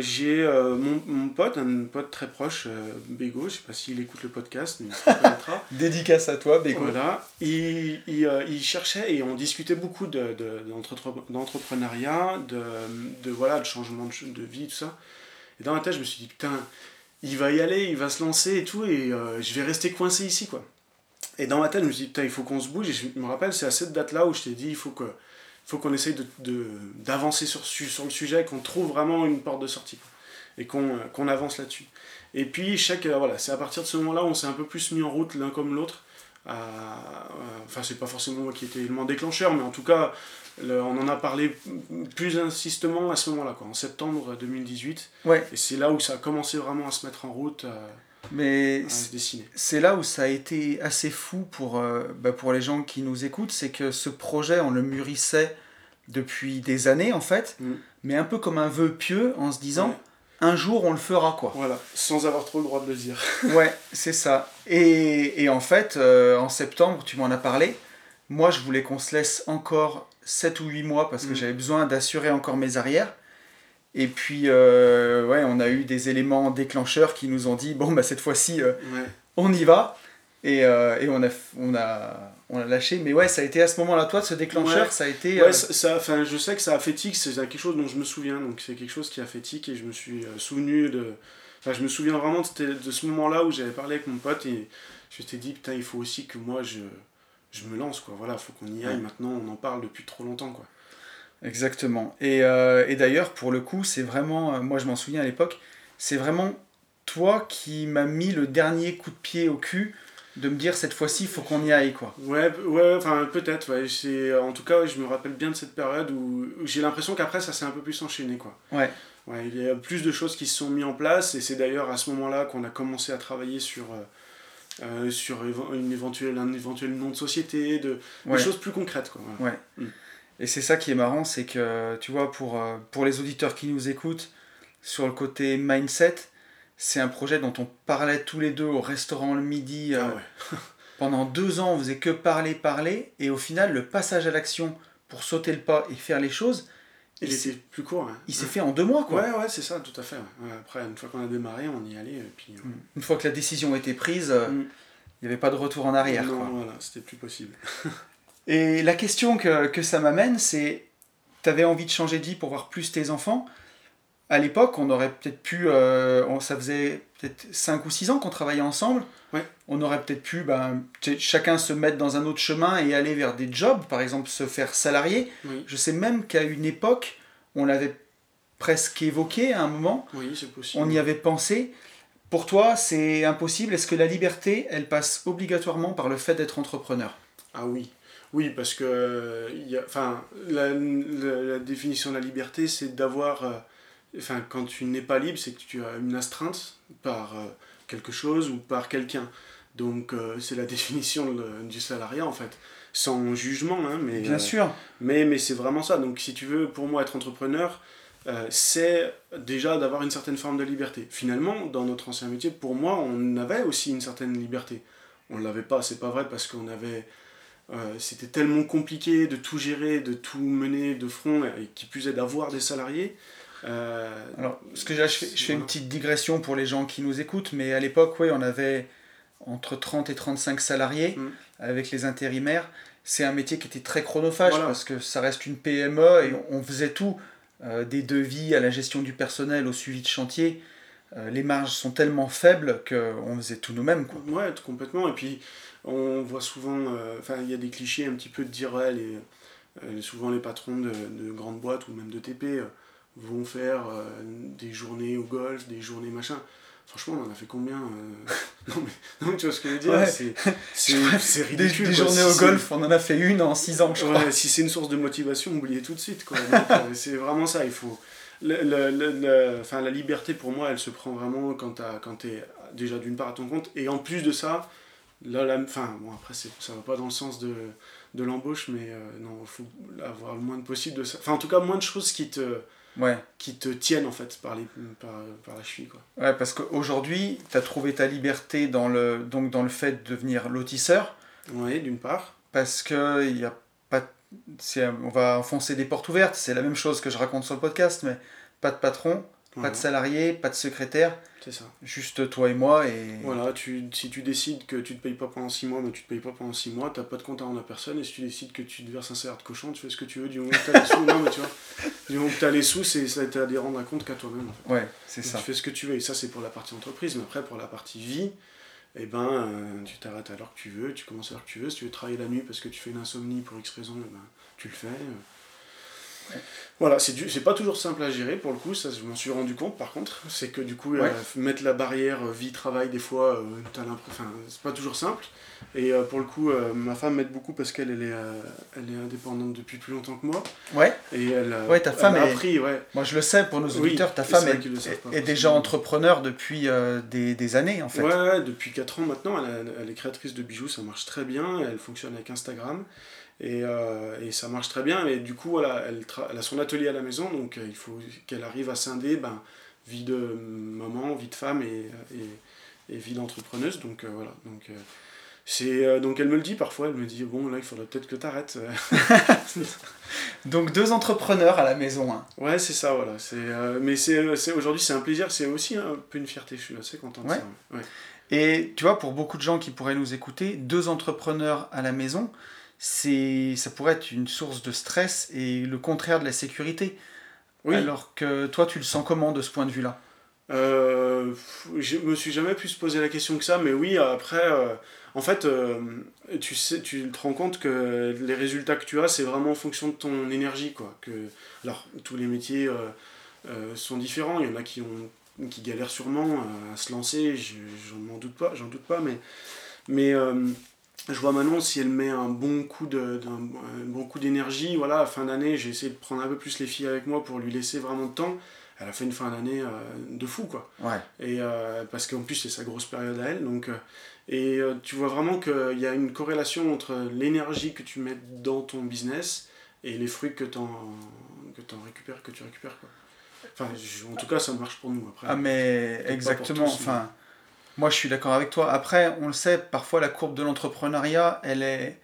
J'ai mon, mon, pote, un pote très proche, Bégo, je ne sais pas s'il écoute le podcast, mais il se reconnaîtra.
Dédicace à toi, Bégo.
Voilà. Il, il, il, cherchait et on discutait beaucoup d'entrepreneuriat, de, de, de, voilà, de changement de, de, vie, tout ça. Et dans ma tête, je me suis dit, putain, il va y aller, il va se lancer et tout, et je vais rester coincé ici, quoi. Et dans ma tête, je me suis dit, il faut qu'on se bouge. Et je me rappelle, c'est à cette date-là où je t'ai dit, il faut que faut qu'on essaye d'avancer de, sur, sur le sujet, qu'on trouve vraiment une porte de sortie. Et qu'on qu'on avance là-dessus. Et puis, chaque, euh, voilà, c'est à partir de ce moment-là où on s'est un peu plus mis en route l'un comme l'autre. enfin, c'est pas forcément moi qui étais le déclencheur, mais en tout cas, on en a parlé plus insistement à ce moment-là, en septembre 2018.
Ouais.
Et c'est là où ça a commencé vraiment à se mettre en route. Euh,
mais c'est là où ça a été assez fou pour, euh, bah pour les gens qui nous écoutent, c'est que ce projet, on le mûrissait depuis des années en fait, mm. mais un peu comme un vœu pieux en se disant un jour on le fera quoi.
Voilà, sans avoir trop le droit de le dire.
ouais, c'est ça. Et, et, en fait, euh, en septembre, tu m'en as parlé, moi je voulais qu'on se laisse encore 7 ou 8 mois parce que mm. j'avais besoin d'assurer encore mes arrières. Et puis, euh, ouais, on a eu des éléments déclencheurs qui nous ont dit bon, bah, cette fois-ci, euh, on y va. Et, euh, et, on, a, on, a, on a lâché. Mais ouais, ça a été à ce moment-là, toi, ce déclencheur, ça a été.
Ouais, ça, enfin, je sais que ça a fait tic, c'est quelque chose dont je me souviens. Donc, c'est quelque chose qui a fait tic et je me suis souvenu de. Enfin, je me souviens vraiment de, de ce moment-là où j'avais parlé avec mon pote et je t'ai dit, putain, il faut aussi que moi, je, je me lance, quoi. Voilà, faut qu'on y aille maintenant, on en parle depuis trop longtemps, quoi.
Exactement. Et, euh, et d'ailleurs, pour le coup, c'est vraiment, euh, moi je m'en souviens à l'époque, c'est vraiment toi qui m'as mis le dernier coup de pied au cul de me dire cette fois-ci, il faut qu'on y aille. quoi.
Ouais, ouais enfin peut-être. Ouais. En tout cas, je me rappelle bien de cette période où, j'ai l'impression qu'après ça s'est un peu plus enchaîné. Quoi.
Ouais.
Ouais, il y a plus de choses qui se sont mises en place et c'est d'ailleurs à ce moment-là qu'on a commencé à travailler sur. Euh, sur une éventuelle, un éventuel nom de société, de, des choses plus concrètes. Quoi.
Ouais. Mm. Et c'est ça qui est marrant, c'est que, tu vois, pour, euh, pour les auditeurs qui nous écoutent, sur le côté mindset, c'est un projet dont on parlait tous les deux au restaurant le midi. Euh, ah pendant deux ans, on faisait que parler, parler, et au final, le passage à l'action pour sauter le pas et faire les choses,
il, était plus court. Hein.
Il s'est fait en deux mois, quoi.
Ouais, ouais, c'est ça, tout à fait. Après, une fois qu'on a démarré, on y allait. Et puis.
Une fois que la décision a été prise, mm. il n'y avait pas de retour en arrière.
Non, voilà, c'était plus possible.
Et la question que, que ça m'amène, c'est, tu avais envie de changer de vie pour voir plus tes enfants. À l'époque, on aurait peut-être pu, euh, ça faisait peut-être 5 ou 6 ans qu'on travaillait ensemble.
Ouais.
On aurait peut-être pu ben, chacun se mettre dans un autre chemin et aller vers des jobs, par exemple se faire salarié. Je sais même qu'à une époque, on l'avait presque évoqué à un moment.
Oui, c'est possible.
On y avait pensé. Pour toi, c'est impossible. Est-ce que la liberté, elle passe obligatoirement par le fait d'être entrepreneur?
Ah oui. Oui, parce que y a, enfin, la, la, définition de la liberté, c'est d'avoir. Euh, enfin, quand tu n'es pas libre, c'est que tu as une astreinte par euh, quelque chose ou par quelqu'un. Donc, euh, c'est la définition du salariat, en fait. Sans jugement, hein, mais.
Bien sûr.
Mais, mais c'est vraiment ça. Donc, si tu veux, pour moi, être entrepreneur, c'est déjà d'avoir une certaine forme de liberté. Finalement, dans notre ancien métier, pour moi, on avait aussi une certaine liberté. On ne l'avait pas, c'est pas vrai, parce qu'on avait c'était tellement compliqué de tout gérer, de tout mener de front, et qui plus est d'avoir des salariés.
Alors, ce que je fais, je fais une petite digression pour les gens qui nous écoutent, mais à l'époque, oui, on avait entre 30 et 35 salariés mm. avec les intérimaires. C'est un métier qui était très chronophage parce que ça reste une PME et on faisait tout, des devis à la gestion du personnel, au suivi de chantier. Euh, les marges sont tellement faibles qu'on faisait tout nous-mêmes. Quoi.
Ouais, complètement. Et puis, on voit souvent, euh, enfin, il y a des clichés un petit peu de dire, ouais, les, euh, souvent les patrons de, de, grandes boîtes ou même de TP vont faire des journées au golf, des journées machin. Franchement, on en a fait combien non, mais, non, tu vois ce que je veux dire C'est
ridicule. Des, journées au golf, on en a fait une en 6 ans, je crois.
Si c'est une source de motivation, oubliez tout de suite. c'est vraiment ça. Il faut, le, le, enfin, la liberté pour moi elle se prend vraiment quand tu es déjà d'une part à ton compte et en plus de ça là, la, enfin bon après ça va pas dans le sens de, de l'embauche mais euh, non il faut avoir le moins de possible de ça enfin en tout cas moins de choses qui te ouais. qui te tiennent en fait par, les, par, par la cheville quoi.
ouais parce qu'aujourd'hui tu as trouvé ta liberté dans le donc dans le fait de devenir lotisseur
oui d'une part
parce que il y a on va enfoncer des portes ouvertes, c'est la même chose que je raconte sur le podcast, mais pas de patron, pas de salarié, pas de secrétaire.
C'est ça.
Juste toi et moi. Et...
Voilà, tu, si tu décides que tu te payes pas pendant 6 mois, mais tu te payes pas pendant 6 mois, t'as pas de compte à rendre à personne. Et si tu décides que tu te verses un salaire de cochon, tu fais ce que tu veux. Du moment que t'as les sous, non, mais tu vois, du moment que t'as les sous, c'est, ça t'as des rendre à compte qu'à toi-même.
Ouais, c'est ça.
Tu fais ce que tu veux. Et ça, c'est pour la partie entreprise. Mais après, pour la partie vie, eh ben, euh, tu t'arrêtes à l'heure que tu veux, tu commences à l'heure que tu veux. Si tu veux travailler la nuit parce que tu fais une insomnie pour X raison, eh ben, tu le fais. Voilà, c'est pas toujours simple à gérer pour le coup, ça je m'en suis rendu compte par contre. C'est que du coup, euh, mettre la barrière euh, vie-travail, des fois, euh, c'est pas toujours simple. Et pour le coup, ma femme m'aide beaucoup parce qu'elle elle est, elle est indépendante depuis plus longtemps que moi.
Ouais.
Et elle,
ouais, ta femme
est... appris, ouais.
Moi je le sais pour nos auditeurs, ta femme est, est, déjà entrepreneur depuis des, des, années en fait.
Ouais, ouais depuis 4 ans maintenant, elle, elle, est créatrice de bijoux, ça marche très bien, elle fonctionne avec Instagram. Et, euh, et, ça marche très bien. Et du coup, voilà, elle, elle, a son atelier à la maison, donc euh, il faut qu'elle arrive à scinder ben, vie de maman, vie de femme et, et, et vie d'entrepreneuse. Donc euh, voilà. Donc, c'est, donc elle me le dit parfois, elle me dit Bon, là, il faudrait peut-être que tu arrêtes.
donc deux entrepreneurs à la maison. Hein.
Ouais, c'est ça, voilà. C'est, mais c'est, c'est, aujourd'hui, c'est un plaisir, c'est aussi un peu une fierté. Je suis assez content de ça. Ouais.
Et tu vois, pour beaucoup de gens qui pourraient nous écouter, deux entrepreneurs à la maison, c'est ça pourrait être une source de stress et le contraire de la sécurité. Oui. Alors que toi, tu le sens comment de ce point de vue-là?
Euh, Je me suis jamais pu se poser la question que ça, mais oui, après, euh, en fait, euh, tu, sais, tu te rends compte que les résultats que tu as, c'est vraiment en fonction de ton énergie. Quoi. Que, alors, tous les métiers euh, sont différents, il y en a qui, ont, qui galèrent sûrement à se lancer, j'en doute pas, j'en doute pas, mais. mais je vois Manon, si elle met un bon coup de, bon coup d'énergie, voilà, à fin d'année, j'ai essayé de prendre un peu plus les filles avec moi pour lui laisser vraiment de temps. Elle a fait une fin d'année euh, de fou, quoi.
Ouais.
Et euh, parce qu'en plus, c'est sa grosse période à elle. Donc, euh, et tu vois vraiment qu'il y a une corrélation entre l'énergie que tu mets dans ton business et les fruits que tu que en récupères, que tu récupères, quoi. Enfin, en tout cas, ça marche pour nous. Après,
ah, mais exactement. enfin, moi, je suis d'accord avec toi. Après, on le sait, parfois la courbe de l'entrepreneuriat, elle est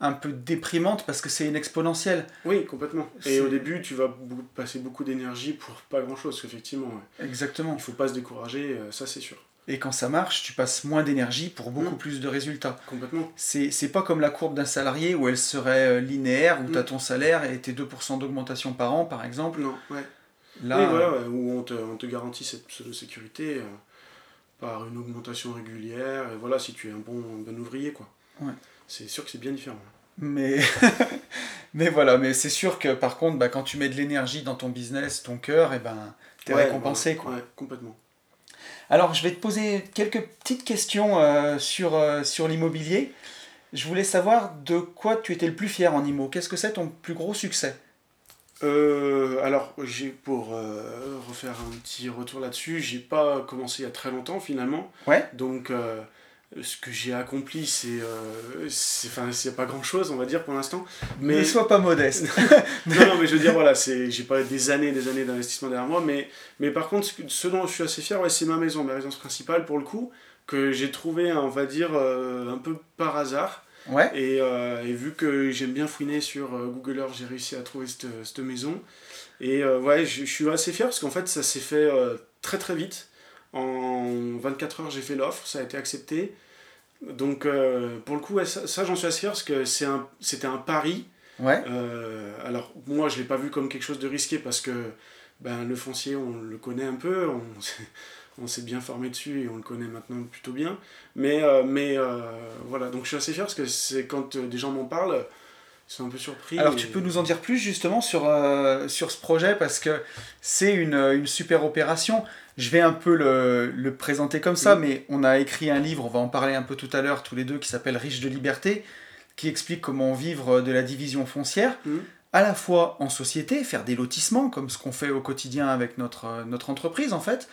un peu déprimante parce que c'est une exponentielle.
Oui, complètement. Et au début, tu vas passer beaucoup d'énergie pour pas grand-chose, effectivement.
Exactement.
Il faut pas se décourager, euh, ça c'est sûr.
Et quand ça marche, tu passes moins d'énergie pour beaucoup mmh. plus de résultats.
Complètement.
C'est pas comme la courbe d'un salarié où elle serait euh, linéaire, où tu as mmh. ton salaire et tes 2% d'augmentation par an, par exemple.
Non, ouais. Là, oui, voilà, où on te, on te garantit cette pseudo-sécurité. Par une augmentation régulière, et voilà, si tu es un bon, bon ouvrier, quoi.
Ouais.
C'est sûr que c'est bien différent.
Mais, mais voilà, mais c'est sûr que par contre, bah, quand tu mets de l'énergie dans ton business, ton cœur, et eh ben, tu es récompensé. quoi.
Ouais, complètement.
Alors, je vais te poser quelques petites questions euh, sur, euh, sur l'immobilier. Je voulais savoir de quoi tu étais le plus fier en IMO. Qu'est-ce que c'est ton plus gros succès?
Euh, alors, j'ai pour euh, refaire un petit retour là-dessus, j'ai pas commencé il y a très longtemps finalement.
Ouais.
Donc, euh, ce que j'ai accompli, c'est. Enfin, c'est pas grand chose, on va dire pour l'instant.
Mais. Ne sois pas modeste.
non, non, mais je veux dire, voilà, j'ai pas des années des années d'investissement derrière moi, mais, mais par contre, ce dont je suis assez fier, ouais, c'est ma maison, ma résidence principale pour le coup, que j'ai trouvé, on va dire, un peu par hasard.
Ouais.
Et, euh, et vu que j'aime bien fouiner sur euh, Google Earth, j'ai réussi à trouver cette, cette maison. Et euh, ouais, je, suis assez fier parce qu'en fait, ça s'est fait euh, très très vite. En 24 heures, j'ai fait l'offre, ça a été accepté. Donc, euh, pour le coup, ouais, ça, ça, j'en suis assez fier parce que c'est un- c'était un pari.
Ouais.
Euh, alors, moi, je l'ai pas vu comme quelque chose de risqué parce que ben, le foncier, on le connaît un peu, on, on s'est bien formé dessus et on le connaît maintenant plutôt bien. Mais, euh, mais euh, voilà, donc je suis assez fier parce que c'est quand euh, des gens m'en parlent, ils sont un peu surpris.
Alors
et-
tu peux nous en dire plus justement sur, sur ce projet? Parce que c'est une, une super opération. Je vais un peu le, le présenter comme ça,
Mm.
mais on a écrit un livre, on va en parler un peu tout à l'heure tous les deux, qui s'appelle Riche de liberté, qui explique comment vivre de la division foncière,
Mm.
à la fois en société, faire des lotissements, comme ce qu'on fait au quotidien avec notre, notre entreprise en fait,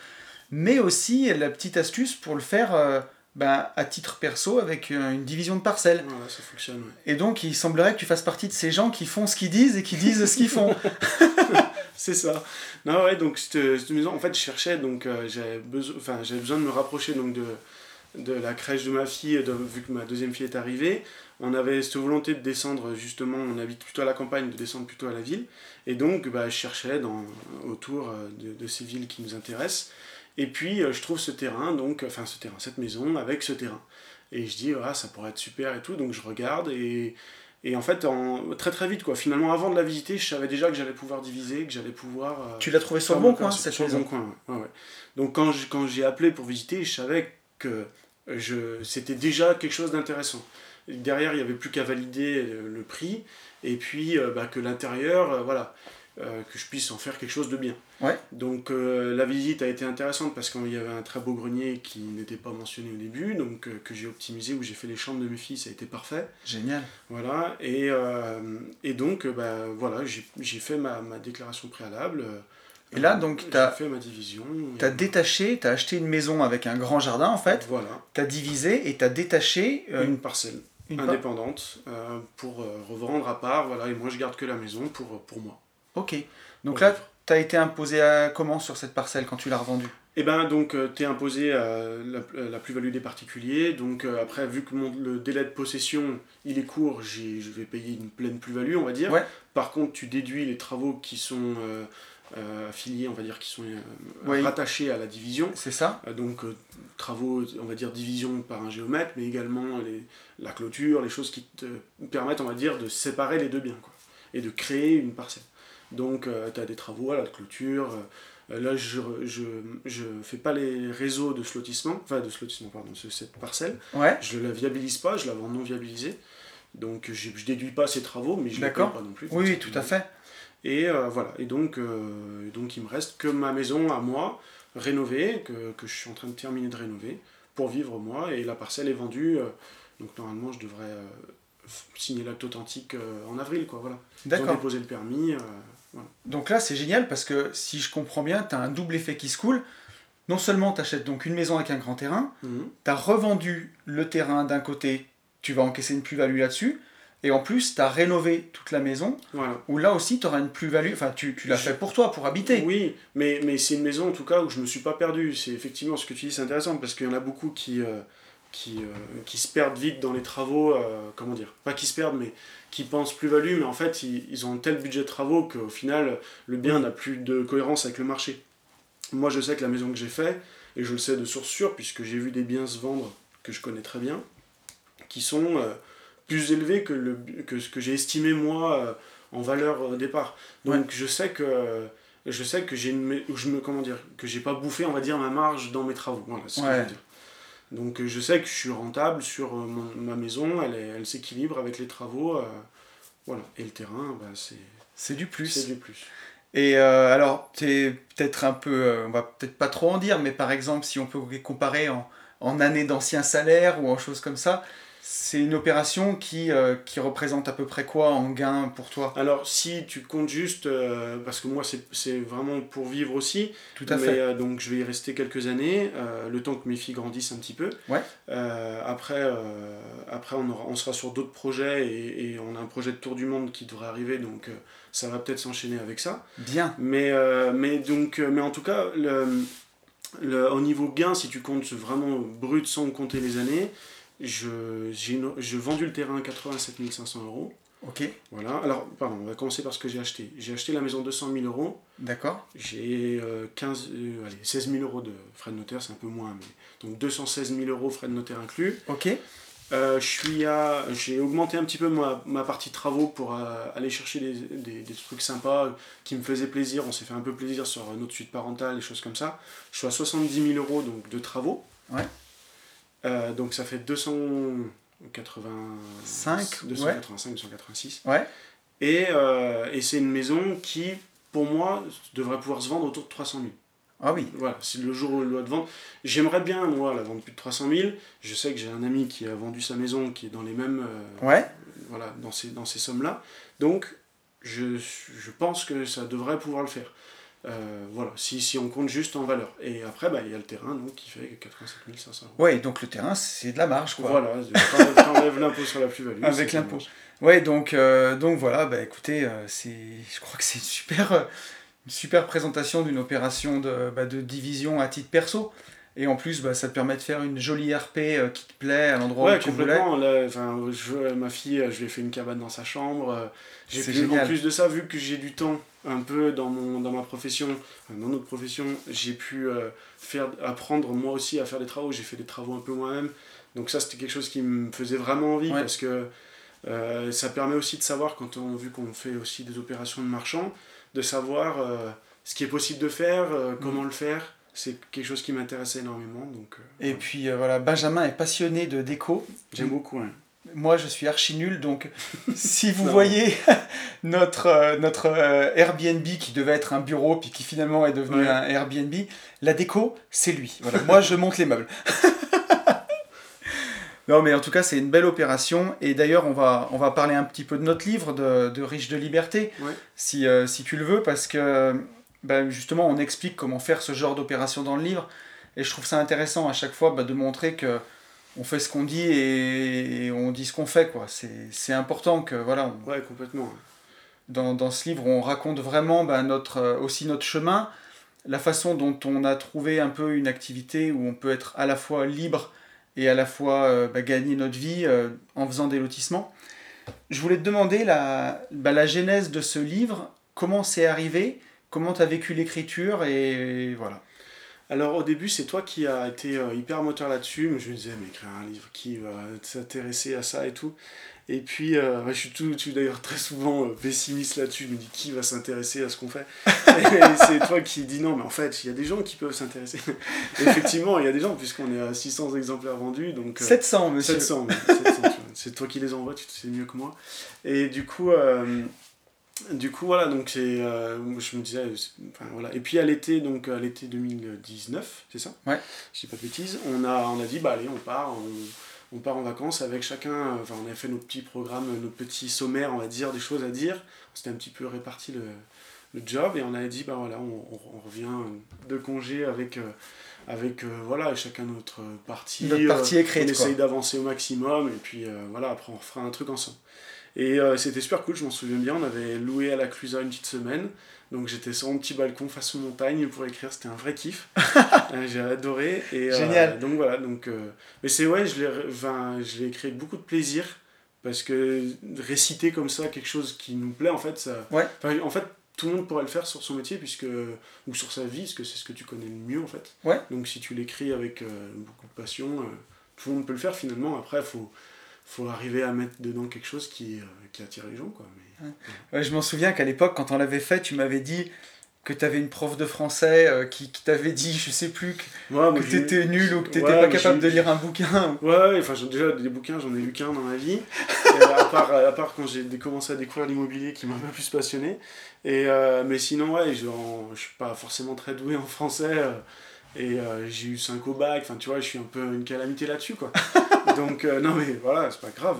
mais aussi la petite astuce pour le faire euh, ben, à titre perso avec euh, une division de parcelles.
Ça fonctionne. ouais.
Et donc, il semblerait que tu fasses partie de ces gens qui font ce qu'ils disent et qui disent ce qu'ils font.
C'est ça. Non, ouais, donc cette, maison, en fait, je cherchais, donc euh, j'avais besoin, enfin, j'avais besoin de me rapprocher donc, de, de la crèche de ma fille, de- vu que ma deuxième fille est arrivée. On avait cette volonté de descendre, justement, on habite plutôt à la campagne, de descendre plutôt à la ville. Et donc, bah, je cherchais dans, autour euh, de, de ces villes qui nous intéressent. Et puis, euh, je trouve ce terrain, donc, enfin, ce terrain, cette maison avec ce terrain. Et je dis, ah, ça pourrait être super et tout. Donc, je regarde et. Et en fait, en, très très vite, quoi. Finalement, avant de la visiter, je savais déjà que j'allais pouvoir diviser, que j'allais pouvoir. euh,
tu l'as trouvé sur le bon coin, cette
Sur le bon coin, ouais. Ouais, ouais. Donc quand je- quand j'ai appelé pour visiter, je savais que je, c'était déjà quelque chose d'intéressant. Derrière, il n'y avait plus qu'à valider euh, le prix, et puis euh, bah, que l'intérieur, euh, voilà, euh, que je puisse en faire quelque chose de bien.
Ouais.
Donc euh, la visite a été intéressante parce qu'il y avait un très beau grenier qui n'était pas mentionné au début, donc euh, que j'ai optimisé, où j'ai fait les chambres de mes filles, ça a été parfait.
Génial.
Voilà, et, et donc, bah, voilà, j'ai fait ma, ma déclaration préalable.
Et là, donc,
j'ai
t'as-
fait ma division.
Tu as détaché, tu as acheté une maison avec un grand jardin en fait,
Voilà,
tu as divisé et tu as détaché euh,
une parcelle
une
indépendante euh, pour euh, revendre à part, voilà, et moi je garde que la maison pour, pour moi.
Ok. Donc là, tu as été imposé à comment sur cette parcelle quand tu l'as revendue?
Et ben donc, tu es imposé euh, la, la plus-value des particuliers, donc euh, après, vu que mon, le délai de possession, il est court, j'ai- je vais payer une pleine plus-value, on va dire.
Ouais.
Par contre, tu déduis les travaux qui sont euh, euh, affiliés, on va dire, qui sont euh, rattachés à la division.
C'est ça
Euh, donc euh, travaux, on va dire division par un géomètre, mais également les, la clôture, les choses qui te permettent, on va dire, de séparer les deux biens, quoi, et de créer une parcelle. Donc tu as des travaux à la clôture, euh, là je, je, je fais pas les réseaux de ce lotissement, enfin de ce lotissement, pardon, de cette parcelle,
Ouais.
je la viabilise pas, je la vends non viabilisée, donc je, je déduis pas ces travaux, mais je les paye pas non plus.
Oui, tout à fait.
Et euh, voilà, et donc, euh, donc il me reste que ma maison à moi, rénovée, que, que je suis en train de terminer de rénover, pour vivre moi, et la parcelle est vendue, euh, donc normalement je devrais euh, signer l'acte authentique euh, en avril, quoi, voilà.
D'accord.
déposé le permis, euh, voilà.
Donc là, c'est génial parce que si je comprends bien, tu as un double effet qui se coule. Non seulement tu achètes donc une maison avec un grand terrain,
Mhm.
tu as revendu le terrain d'un côté, tu vas encaisser une plus-value là-dessus, et en plus, tu as rénové toute la maison,
Voilà.
où là aussi, tu auras une plus-value, enfin, tu, tu l'as
Je-
fait pour toi, pour habiter.
Oui, mais, mais c'est une maison en tout cas où je me suis pas perdu. C'est effectivement ce que tu dis, c'est intéressant parce qu'il y en a beaucoup qui, euh, qui, euh, qui se perdent vite dans les travaux, euh, comment dire, pas qui se perdent, mais qui pensent plus-value, mais en fait ils, ils ont un tel budget de travaux qu'au final le bien n'a plus de cohérence avec le marché. Moi je sais que la maison que j'ai fait, et je le sais de source sûre puisque j'ai vu des biens se vendre que je connais très bien, qui sont euh, plus élevés que, le, que ce que j'ai estimé moi euh, en valeur au départ. Donc je sais que je sais que j'ai je me comment dire que j'ai pas bouffé on va dire ma marge dans mes travaux voilà c'est ce que je
Ouais.
veux dire donc euh, je sais que je suis rentable sur euh, mon- ma maison. Elle est- elle s'équilibre avec les travaux euh, voilà. Et le terrain bah, c'est
C'est du
c'est
plus.
du plus.
Et euh, alors, es peut-être un peu, euh, on va peut-être pas trop en dire, mais par exemple, si on peut comparer en, en années d'anciens salaires ou en choses comme ça, c'est une opération qui, euh, qui représente à peu près quoi en gain pour toi?
Alors si tu comptes juste euh, parce que moi c'est vraiment pour vivre aussi
Tout à
mais
fait.
euh, donc je vais y rester quelques années, le temps que mes filles grandissent un petit peu.
Ouais.
Après, après on, aura, on sera sur d'autres projets et, et on a un projet de tour du monde qui devrait arriver, donc ça va peut-être s'enchaîner avec ça.
Bien.
Mais, mais, donc, mais en tout cas, le, le, au niveau gain, si tu comptes vraiment brut sans compter les années, je, j'ai, vendu le terrain à 87 500 euros.
Ok,
Voilà. Alors, pardon, on va commencer par ce que j'ai acheté. J'ai acheté la maison 200 000 euros.
d'accord.
J'ai euh, 15, euh, allez, 16 000 euros de frais de notaire, c'est un peu moins, mais donc 216 000 euros frais de notaire inclus.
Ok,
Euh, je suis à, j'ai augmenté un petit peu ma, ma partie travaux pour euh, aller chercher des, des, des trucs sympas qui me faisaient plaisir. On s'est fait un peu plaisir sur notre suite parentale, des choses comme ça. Je suis à 70 000 euros donc, de travaux.
Ouais.
Euh, donc ça fait 285,
Cinq,
285, 286.
ouais.
Et, euh, et c'est une maison qui, pour moi, devrait pouvoir se vendre autour de 300 000.
Ah oui,
Voilà, si le jour où elle doit te vendre. J'aimerais bien, moi, la vendre plus de 300 000. Je sais que j'ai un ami qui a vendu sa maison qui est dans les mêmes. euh,
ouais.
voilà, dans ces, dans ces sommes-là. Donc, je, je pense que ça devrait pouvoir le faire. Euh, voilà, si, si on compte juste en valeur. Et après, bah, il y a le terrain donc, qui fait 87 500 euros.
Ouais, donc le terrain, c'est de la marge, quoi.
Voilà, t'enlèves- l'impôt sur la plus-value.
Avec l'impôt. Ouais, donc, euh, donc voilà, bah écoutez, euh, c'est, je crois que c'est une super, une super présentation d'une opération de, bah, de division à titre perso. Et en plus, bah, ça te permet de faire une jolie RP euh, qui te plaît à l'endroit
Ouais,
où tu voulais.
complètement. Là, je, ma fille, je lui ai fait une cabane dans sa chambre. euh, J'ai pu, en plus de ça, vu que j'ai du temps un peu dans, mon, dans ma profession, dans notre profession, j'ai pu euh, faire, apprendre moi aussi à faire des travaux. J'ai fait des travaux un peu moi-même. Donc ça, c'était quelque chose qui me faisait vraiment envie
Ouais.
parce que euh, ça permet aussi de savoir, quand on, vu qu'on fait aussi des opérations de marchand, de savoir euh, ce qui est possible de faire, euh, comment le faire. C'est quelque chose qui m'intéressait énormément. Donc, euh,
Et
voilà.
puis euh, voilà, Benjamin est passionné de déco.
j'aime beaucoup. hein.
Moi, je suis archi nul, donc si vous voyez notre, euh, notre euh, Airbnb qui devait être un bureau, puis qui finalement est devenu
Ouais.
un Airbnb, la déco, c'est lui. Voilà, moi, je monte les meubles. non, mais en tout cas, c'est une belle opération. Et d'ailleurs, on va, on va parler un petit peu de notre livre, de, de Riche de Liberté,
Ouais.
si, euh, si tu le veux, parce que ben, justement, on explique comment faire ce genre d'opération dans le livre. Et je trouve ça intéressant à chaque fois bah, de montrer que on fait ce qu'on dit et, et on dit ce qu'on fait. quoi. C'est c'est important que voilà, on-
Ouais, complètement.
dans, dans ce livre, on raconte vraiment bah, notre, euh, aussi notre chemin, la façon dont on a trouvé un peu une activité où on peut être à la fois libre et à la fois euh, bah, gagner notre vie euh, en faisant des lotissements. Je voulais te demander la, bah, la genèse de ce livre, comment c'est arrivé, comment tu as vécu l'écriture et voilà.
Alors au début, c'est toi qui as été euh, hyper moteur là-dessus. Je me disais, mais écrire un livre, qui va s'intéresser à ça et tout. Et puis, euh, je suis, tout, d'ailleurs très souvent euh, pessimiste là-dessus. Je me dis, qui va s'intéresser à ce qu'on fait? Et c'est toi qui dis non, mais en fait, il y a des gens qui peuvent s'intéresser. Effectivement, il y a des gens, puisqu'on est à 600 exemplaires vendus. Donc, euh,
700, monsieur.
700, mais 700, tu vois. c'est toi qui les envoies, tu sais mieux que moi. Et du coup, euh, du coup voilà, donc c'est, euh, je me disais, enfin voilà. Et puis à l'été, donc à l'été 2019, c'est ça?
Ouais.
Je dis pas de bêtises. On a, on a dit, bah allez, on part, on, on part en vacances avec chacun. euh, Enfin, on a fait notre petit programme, notre petit sommaire, on va dire, des choses à dire. On s'était un petit peu réparti le, le job et on a dit, bah voilà, on, on- on revient de congé avec. euh, avec euh, voilà chacun notre partie
Notre partie
on
écrite. quoi.
essaye d'avancer au maximum et puis voilà après on fera un truc ensemble et euh, c'était super cool je m'en souviens bien on avait loué à la Clusa une petite semaine donc j'étais sur mon petit balcon face aux montagnes pour écrire c'était un vrai kiff Euh, j'ai adoré et euh,
Génial.
donc voilà donc euh, mais c'est ouais je l'ai enfin, je l'ai écrit avec beaucoup de plaisir parce que réciter comme ça quelque chose qui nous plaît en fait ça
Ouais.
en fait tout le monde pourrait le faire sur son métier puisque ou sur sa vie parce que c'est ce que tu connais le mieux en fait
Ouais.
donc si tu l'écris avec beaucoup de passion tout le monde peut le faire finalement après faut faut arriver à mettre dedans quelque chose qui, euh, qui attire les gens quoi mais
Ouais, je m'en souviens qu'à l'époque, quand on l'avait fait, tu m'avais dit que tu avais une prof de français euh, qui, qui t'avait dit, je sais plus, que,
Ouais,
que
j'ai-
t'étais nul ou que t'étais
Ouais,
pas capable de lire un bouquin.
Ouais, ouais, enfin déjà des bouquins, j'en ai lu qu'un dans ma vie. Et à, part, à part quand j'ai commencé à découvrir l'immobilier qui m'a un peu plus passionné. Et, euh, mais sinon, ouais, je suis pas forcément très doué en français. euh, et euh, j'ai eu 5 au bac, enfin tu vois, je suis un peu une calamité là-dessus quoi. Donc, euh, non mais voilà, c'est pas grave.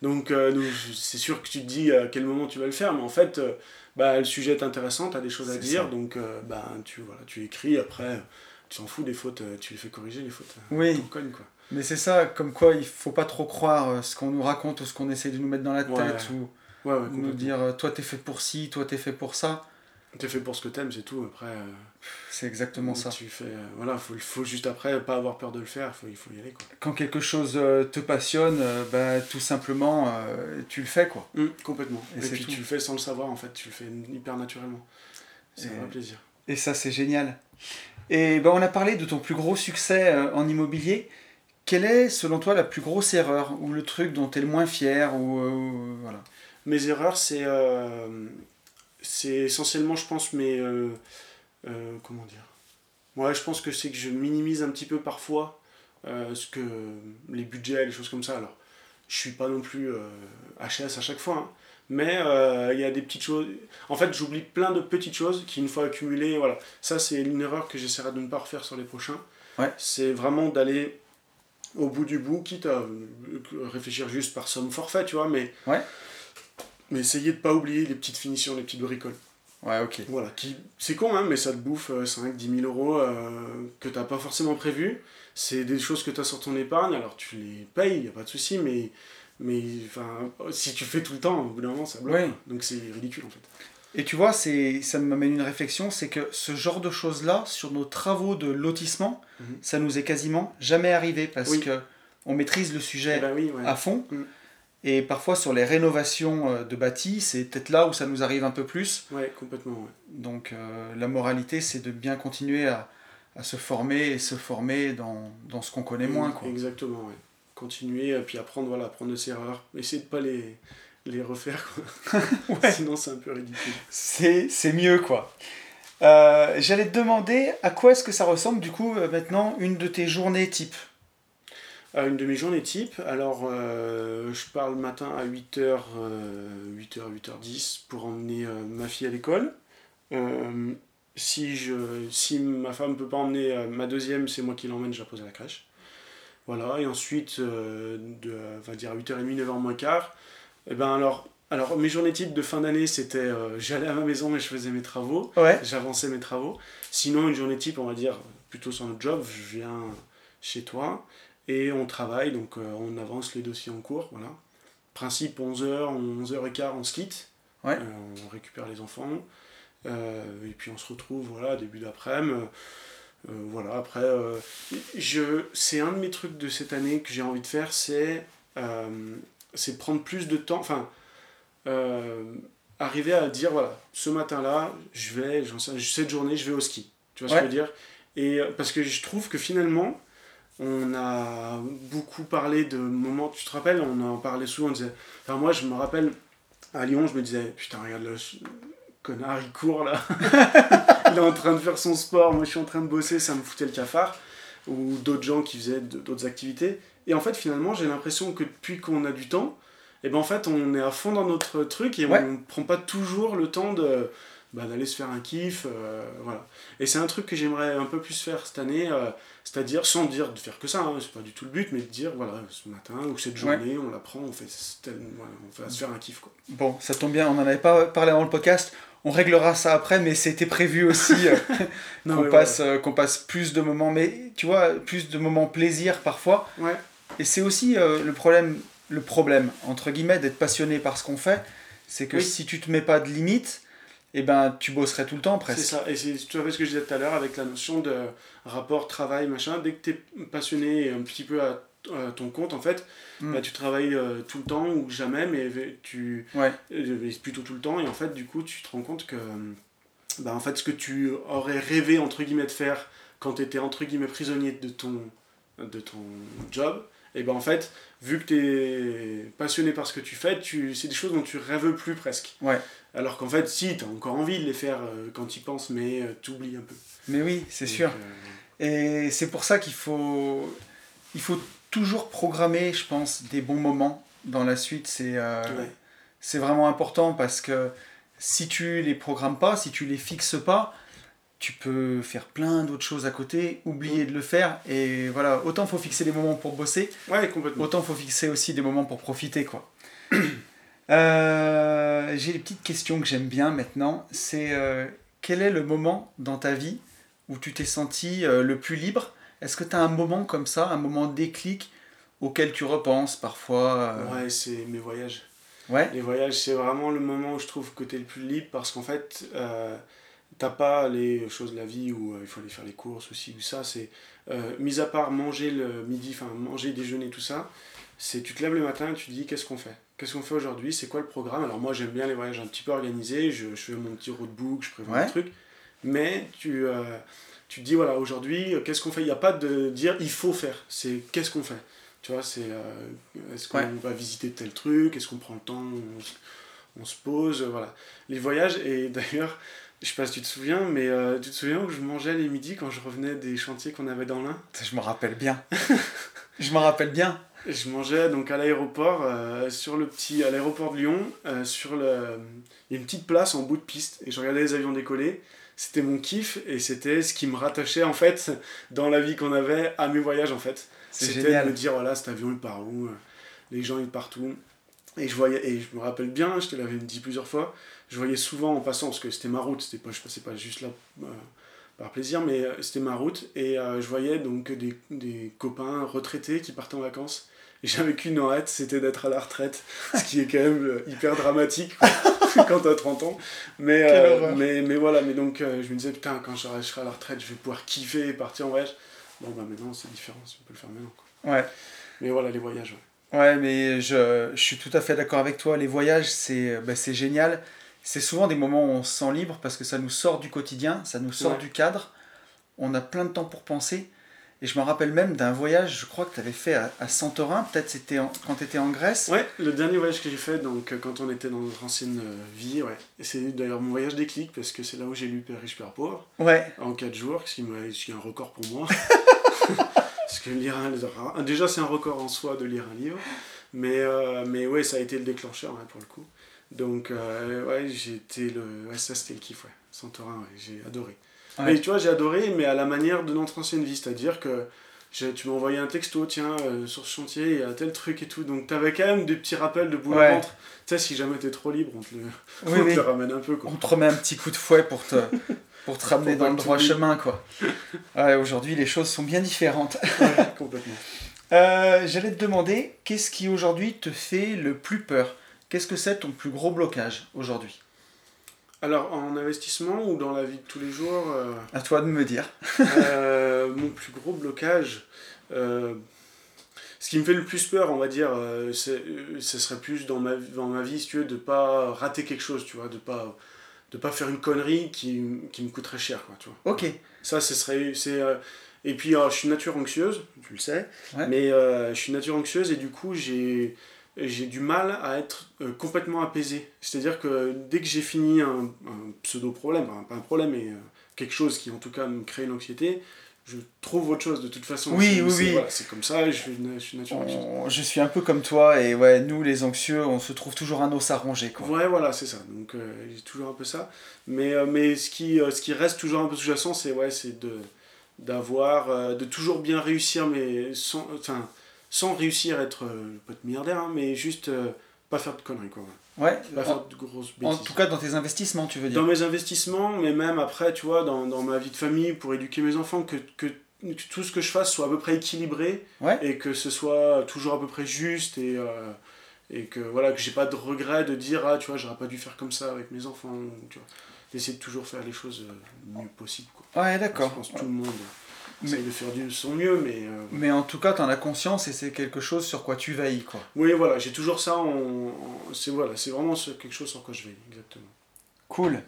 Donc, euh, donc, je- c'est sûr que tu te dis à quel moment tu vas le faire, mais en fait, euh, bah, le sujet est intéressant, tu as des choses à dire,
ça.
donc euh, bah, tu, voilà, tu écris, après, tu t'en fous des fautes, euh, tu les fais corriger les fautes. euh,
Oui.
t'en cognes, quoi.
Mais c'est ça, comme quoi il faut pas trop croire euh, ce qu'on nous raconte ou ce qu'on essaie de nous mettre dans la tête
Ouais.
ou
Ouais, ouais,
nous dire euh, toi t'es fait pour ci, toi t'es fait pour ça.
T'es fait pour ce que t'aimes, c'est tout. Après, euh,
C'est exactement ça.
tu fais. euh, voilà, faut, faut juste après pas avoir peur de le faire, faut, il faut y aller quoi.
Quand quelque chose euh, te passionne, bah, tout simplement, tu le fais, quoi.
Hum, complètement.
Et
puis
tout.
tu le fais sans le savoir en fait, tu le fais hyper naturellement. C'est un vrai plaisir.
Et ça, c'est génial. Et ben, on a parlé de ton plus gros succès en immobilier. Quelle est, selon toi, la plus grosse erreur ou le truc dont tu es le moins fier ou, voilà?
Mes erreurs, c'est c'est essentiellement, je pense, mes. euh, euh, comment dire Ouais, je pense que c'est que je minimise un petit peu parfois euh, ce que, les budgets, les choses comme ça. Alors, je suis pas non plus HS à chaque fois, hein, mais il y a des petites choses. En fait, j'oublie plein de petites choses qui, une fois accumulées, voilà. Ça, c'est une erreur que j'essaierai de ne pas refaire sur les prochains.
Ouais.
C'est vraiment d'aller au bout du bout, quitte à réfléchir juste par somme forfait, tu vois, mais mais essayez de pas oublier les petites finitions, les petites bricoles.
Ouais, ok.
Voilà, qui c'est con, hein, mais ça te bouffe 5-10 000 euros euh, que t'as pas forcément prévu. C'est des choses que tu as sur ton épargne, alors tu les payes, y a pas de souci, mais, mais si tu fais tout le temps, au bout d'un moment, ça bloque.
Ouais.
Donc c'est ridicule en fait.
Et tu vois, c'est, ça m'amène une réflexion, c'est que ce genre de choses-là, sur nos travaux de lotissement,
Mhm.
ça nous est quasiment jamais arrivé parce
Oui.
que on maîtrise le
Eh
sujet
ben oui, ouais.
à fond.
Mhm.
Et parfois sur les rénovations euh, de bâtis, c'est peut-être là où ça nous arrive un peu plus.
Ouais, complètement. Ouais.
Donc euh, la moralité, c'est de bien continuer à, à se former et se former dans, dans ce qu'on connaît moins. Quoi.
Exactement, ouais. Continuer, et puis apprendre, voilà, apprendre de ses erreurs. Essayer de pas les, les refaire, quoi.
Ouais.
Sinon, c'est un peu ridicule.
C'est, mieux, quoi. Euh, j'allais te demander à quoi est-ce que ça ressemble, du coup, euh, maintenant, une de tes journées type?
Une demi-journée type, alors euh, je pars le matin à 8h, 8h, 8h10 pour emmener euh, ma fille à l'école. Euh, si, je, si ma femme ne peut pas emmener euh, ma deuxième, c'est moi qui l'emmène, je la pose à la crèche. Voilà, et ensuite, euh, de, on va dire 8h30, 9h moins quart, et ben alors, alors mes journées types de fin d'année, c'était euh, j'allais à ma maison et je faisais mes travaux
Ouais.
j'avançais mes travaux. Sinon, une journée type, on va dire, plutôt sur notre job, je viens chez toi et on travaille, donc euh, on avance les dossiers en cours, voilà. Principe 11h, 11h15, on se quitte,
Ouais.
Euh, on récupère les enfants, euh, et puis on se retrouve, voilà, début d'après-midi. Voilà, après, je, c'est un de mes trucs de cette année que j'ai envie de faire, c'est, c'est prendre plus de temps, enfin, euh, arriver à dire, voilà, ce matin-là, je vais, j'en sais, cette journée, je vais au ski. Tu vois ce que je veux dire? Et parce que je trouve que finalement, on a beaucoup parlé de moments, tu te rappelles, on en parlait souvent, on disait, enfin moi je me rappelle, à Lyon, je me disais, putain, regarde le connard, il court là. il est en train de faire son sport, moi je suis en train de bosser, ça me foutait le cafard. Ou d'autres gens qui faisaient d'autres activités. Et en fait, finalement, j'ai l'impression que depuis qu'on a du temps, et ben en fait, on est à fond dans notre truc et
Ouais.
on prend pas toujours le temps de bah, d'aller se faire un kiff, euh, voilà. Et c'est un truc que j'aimerais un peu plus faire cette année, euh, c'est-à-dire sans dire de faire que ça, hein, c'est pas du tout le but, mais de dire voilà, ce matin ou cette
Ouais.
journée, on la prend, on fait, tel- voilà, on va se faire un kiff quoi.
Bon, ça tombe bien, on n'en avait pas parlé dans le podcast. On réglera ça après, mais c'était prévu aussi euh, qu'on passe, euh, qu'on passe plus de moments, mais tu vois, plus de moments plaisir parfois.
Ouais.
Et c'est aussi euh, le problème, le problème entre guillemets d'être passionné par ce qu'on fait, c'est que
Oui.
si tu te mets pas de limites, eh ben tu bosserais tout le temps
C'est
presque.
ça, et c'est tout à fait ce que je disais tout à l'heure avec la notion de rapport travail, machin. Dès que tu es passionné et un petit peu à, à ton compte, en fait,
Mm.
bah, tu travailles euh, tout le temps ou jamais, mais tu.
Ouais.
euh, plutôt tout le temps, et en fait, du coup, tu te rends compte que. Bah, en fait, ce que tu aurais rêvé, entre guillemets, de faire quand tu étais, entre guillemets, prisonnier de ton, de ton job, et ben en fait, vu que tu es passionné par ce que tu fais, tu, c'est des choses dont tu rêves plus presque.
Ouais.
Alors qu'en fait, si, tu as encore envie de les faire euh, quand tu y penses, mais tu oublies un peu.
Mais oui, c'est
Donc,
sûr.
euh,
Et c'est pour ça qu'il faut, il faut toujours programmer, je pense, des bons moments dans la suite. C'est euh,
ouais.
c'est vraiment important parce que si tu les programmes pas, si tu les fixes pas, tu peux faire plein d'autres choses à côté, oublier de le faire. Et voilà, autant faut fixer des moments pour bosser,
Ouais, complètement.
autant faut fixer aussi des moments pour profiter, quoi. Euh, J'ai des petites questions que j'aime bien maintenant. C'est euh, quel est le moment dans ta vie où tu t'es senti euh, le plus libre? Est-ce que tu as un moment comme ça, un moment déclic auquel tu repenses parfois
Ouais, c'est mes voyages.
Ouais.
Les voyages, c'est vraiment le moment où je trouve que tu es le plus libre parce qu'en fait, t'as pas les choses de la vie où euh, il faut aller faire les courses aussi ou ça. C'est euh, mis à part manger le midi, enfin manger, déjeuner, tout ça. C'est tu te lèves le matin et tu te dis qu'est-ce qu'on fait? Qu'est-ce qu'on fait aujourd'hui? C'est quoi le programme? Alors moi j'aime bien les voyages un petit peu organisés. Je, je fais mon petit roadbook, je prévois
Ouais.
des trucs. Mais tu, euh, tu te dis voilà aujourd'hui qu'est-ce qu'on fait? Il n'y a pas de dire il faut faire. C'est qu'est-ce qu'on fait? Tu vois c'est est-ce qu'on
Ouais.
va visiter tel truc? Est-ce qu'on prend le temps? On, se- on se pose Voilà. Les voyages et d'ailleurs je sais pas si tu te souviens, mais euh, tu te souviens où je mangeais les midis quand je revenais des chantiers qu'on avait dans l'Ain?
Je me rappelle bien. je me rappelle bien.
Je mangeais donc à l'aéroport, euh, sur le petit, à l'aéroport de Lyon, euh, sur le, il y a une petite place en bout de piste et je regardais les avions décoller. C'était mon kiff et c'était ce qui me rattachait en fait dans la vie qu'on avait à mes voyages en fait. C'était de me dire voilà cet avion il part où, les gens ils partent où? Et je voyais et je me rappelle bien, je te l'avais dit plusieurs fois, je voyais souvent en passant parce que c'était ma route, c'était pas je passais pas juste là euh, par plaisir, mais euh, c'était ma route et euh, je voyais donc des, des copains retraités qui partaient en vacances. Et j'avais qu'une hâte, c'était d'être à la retraite, ce qui est quand même hyper dramatique quand t'as 30 ans. Mais, euh, mais, mais voilà, mais donc je me disais, putain, quand je serai à la retraite, je vais pouvoir kiffer et partir en voyage. Bon, bah maintenant c'est différent, on peut le faire maintenant. Quoi.
Ouais.
Mais voilà, les voyages, ouais.
Ouais, mais je, je suis tout à fait d'accord avec toi. Les voyages, c'est bah, c'est génial. C'est souvent des moments où on se sent libre parce que ça nous sort du quotidien, ça nous sort
Ouais.
du cadre. On a plein de temps pour penser. Et je me rappelle même d'un voyage, je crois que tu avais fait à, à Santorin, peut-être c'était en- quand tu étais en Grèce.
Ouais, le dernier voyage que j'ai fait, donc euh, quand on était dans notre ancienne euh, vie, ouais. Et c'est d'ailleurs mon voyage déclic parce que c'est là où j'ai lu Père riche, Père pauvre
Ouais,
en 4 jours, ce qui, m'a- ce qui est un record pour moi. parce que lire un, déjà c'est un record en soi de lire un livre, mais, euh, mais ouais, ça a été le déclencheur hein, pour le coup. Donc euh, ouais, été le, ouais, ça c'était le kiff, ouais. Santorin, ouais, j'ai adoré.
Ouais.
Mais tu vois, j'ai adoré, mais à la manière de notre ancienne vie, c'est-à-dire que tu m'as envoyé un texto, tiens, euh, sur ce chantier, il y a tel truc et tout. Donc t'avais quand même des petits rappels de boule
Ouais.
ventre. Tu sais, si jamais t'es trop libre, on te le,
oui,
on te
oui.
le ramène un peu, quoi.
On te remet un petit coup de fouet pour te, pour te ramener dans le droit chemin, quoi. Ouais, aujourd'hui, les choses sont bien différentes.
Complètement.
Euh, J'allais te demander, qu'est-ce qui aujourd'hui te fait le plus peur? Qu'est-ce que c'est ton plus gros blocage aujourd'hui?
Alors, en investissement ou dans la vie de tous les jours, euh,
À toi de me dire.
euh, mon plus gros blocage, euh, ce qui me fait le plus peur, on va dire, euh, ce serait plus dans ma, dans ma vie, si tu veux, de pas rater quelque chose, tu vois, de pas, de pas faire une connerie qui, qui me coûterait cher, quoi, tu vois.
Ok.
Ça, ce serait. C'est, et puis, alors, je suis nature anxieuse, tu le sais,
Ouais.
mais je suis nature anxieuse et du coup, j'ai, j'ai du mal à être euh, complètement apaisé. C'est-à-dire que dès que j'ai fini un, un pseudo-problème, enfin, pas un problème, mais euh, quelque chose qui en tout cas me crée une anxiété, je trouve autre chose de toute façon.
Oui, oui, oui.
voilà, c'est comme ça, je suis, je suis nature anxieuse.
On- je suis un peu comme toi et ouais, nous les anxieux, on se trouve toujours un os à ronger quoi.
Ouais, voilà, c'est ça. Donc, euh, j'ai toujours un peu ça. Mais, euh, mais ce, qui, ce qui reste toujours un peu sous-jacent, c'est ouais, c'est de d'avoir de toujours bien réussir mais sans enfin sans réussir à être euh, pas de milliardaire hein, mais juste euh, pas faire de conneries quoi
Ouais.
pas
En,
faire de grosses
en
bêtises
tout cas dans tes investissements, tu veux dire.
dans mes investissements mais même après tu vois dans, dans ma vie de famille pour éduquer mes enfants que, que, que tout ce que je fasse soit à peu près équilibré
Ouais.
et que ce soit toujours à peu près juste et euh, et que voilà que j'ai pas de regret de dire ah tu vois j'aurais pas dû faire comme ça avec mes enfants tu vois d'essayer de toujours faire les choses le mieux possible quoi
Ouais,
je
d'accord.
pense que tout le monde
Mais-
de faire du son mieux mais euh,
Mais en tout cas, t'en as conscience et c'est quelque chose sur quoi tu veilles quoi.
oui voilà j'ai toujours ça en, en- c'est voilà vraiment ce- quelque chose sur quoi je vais exactement
Cool.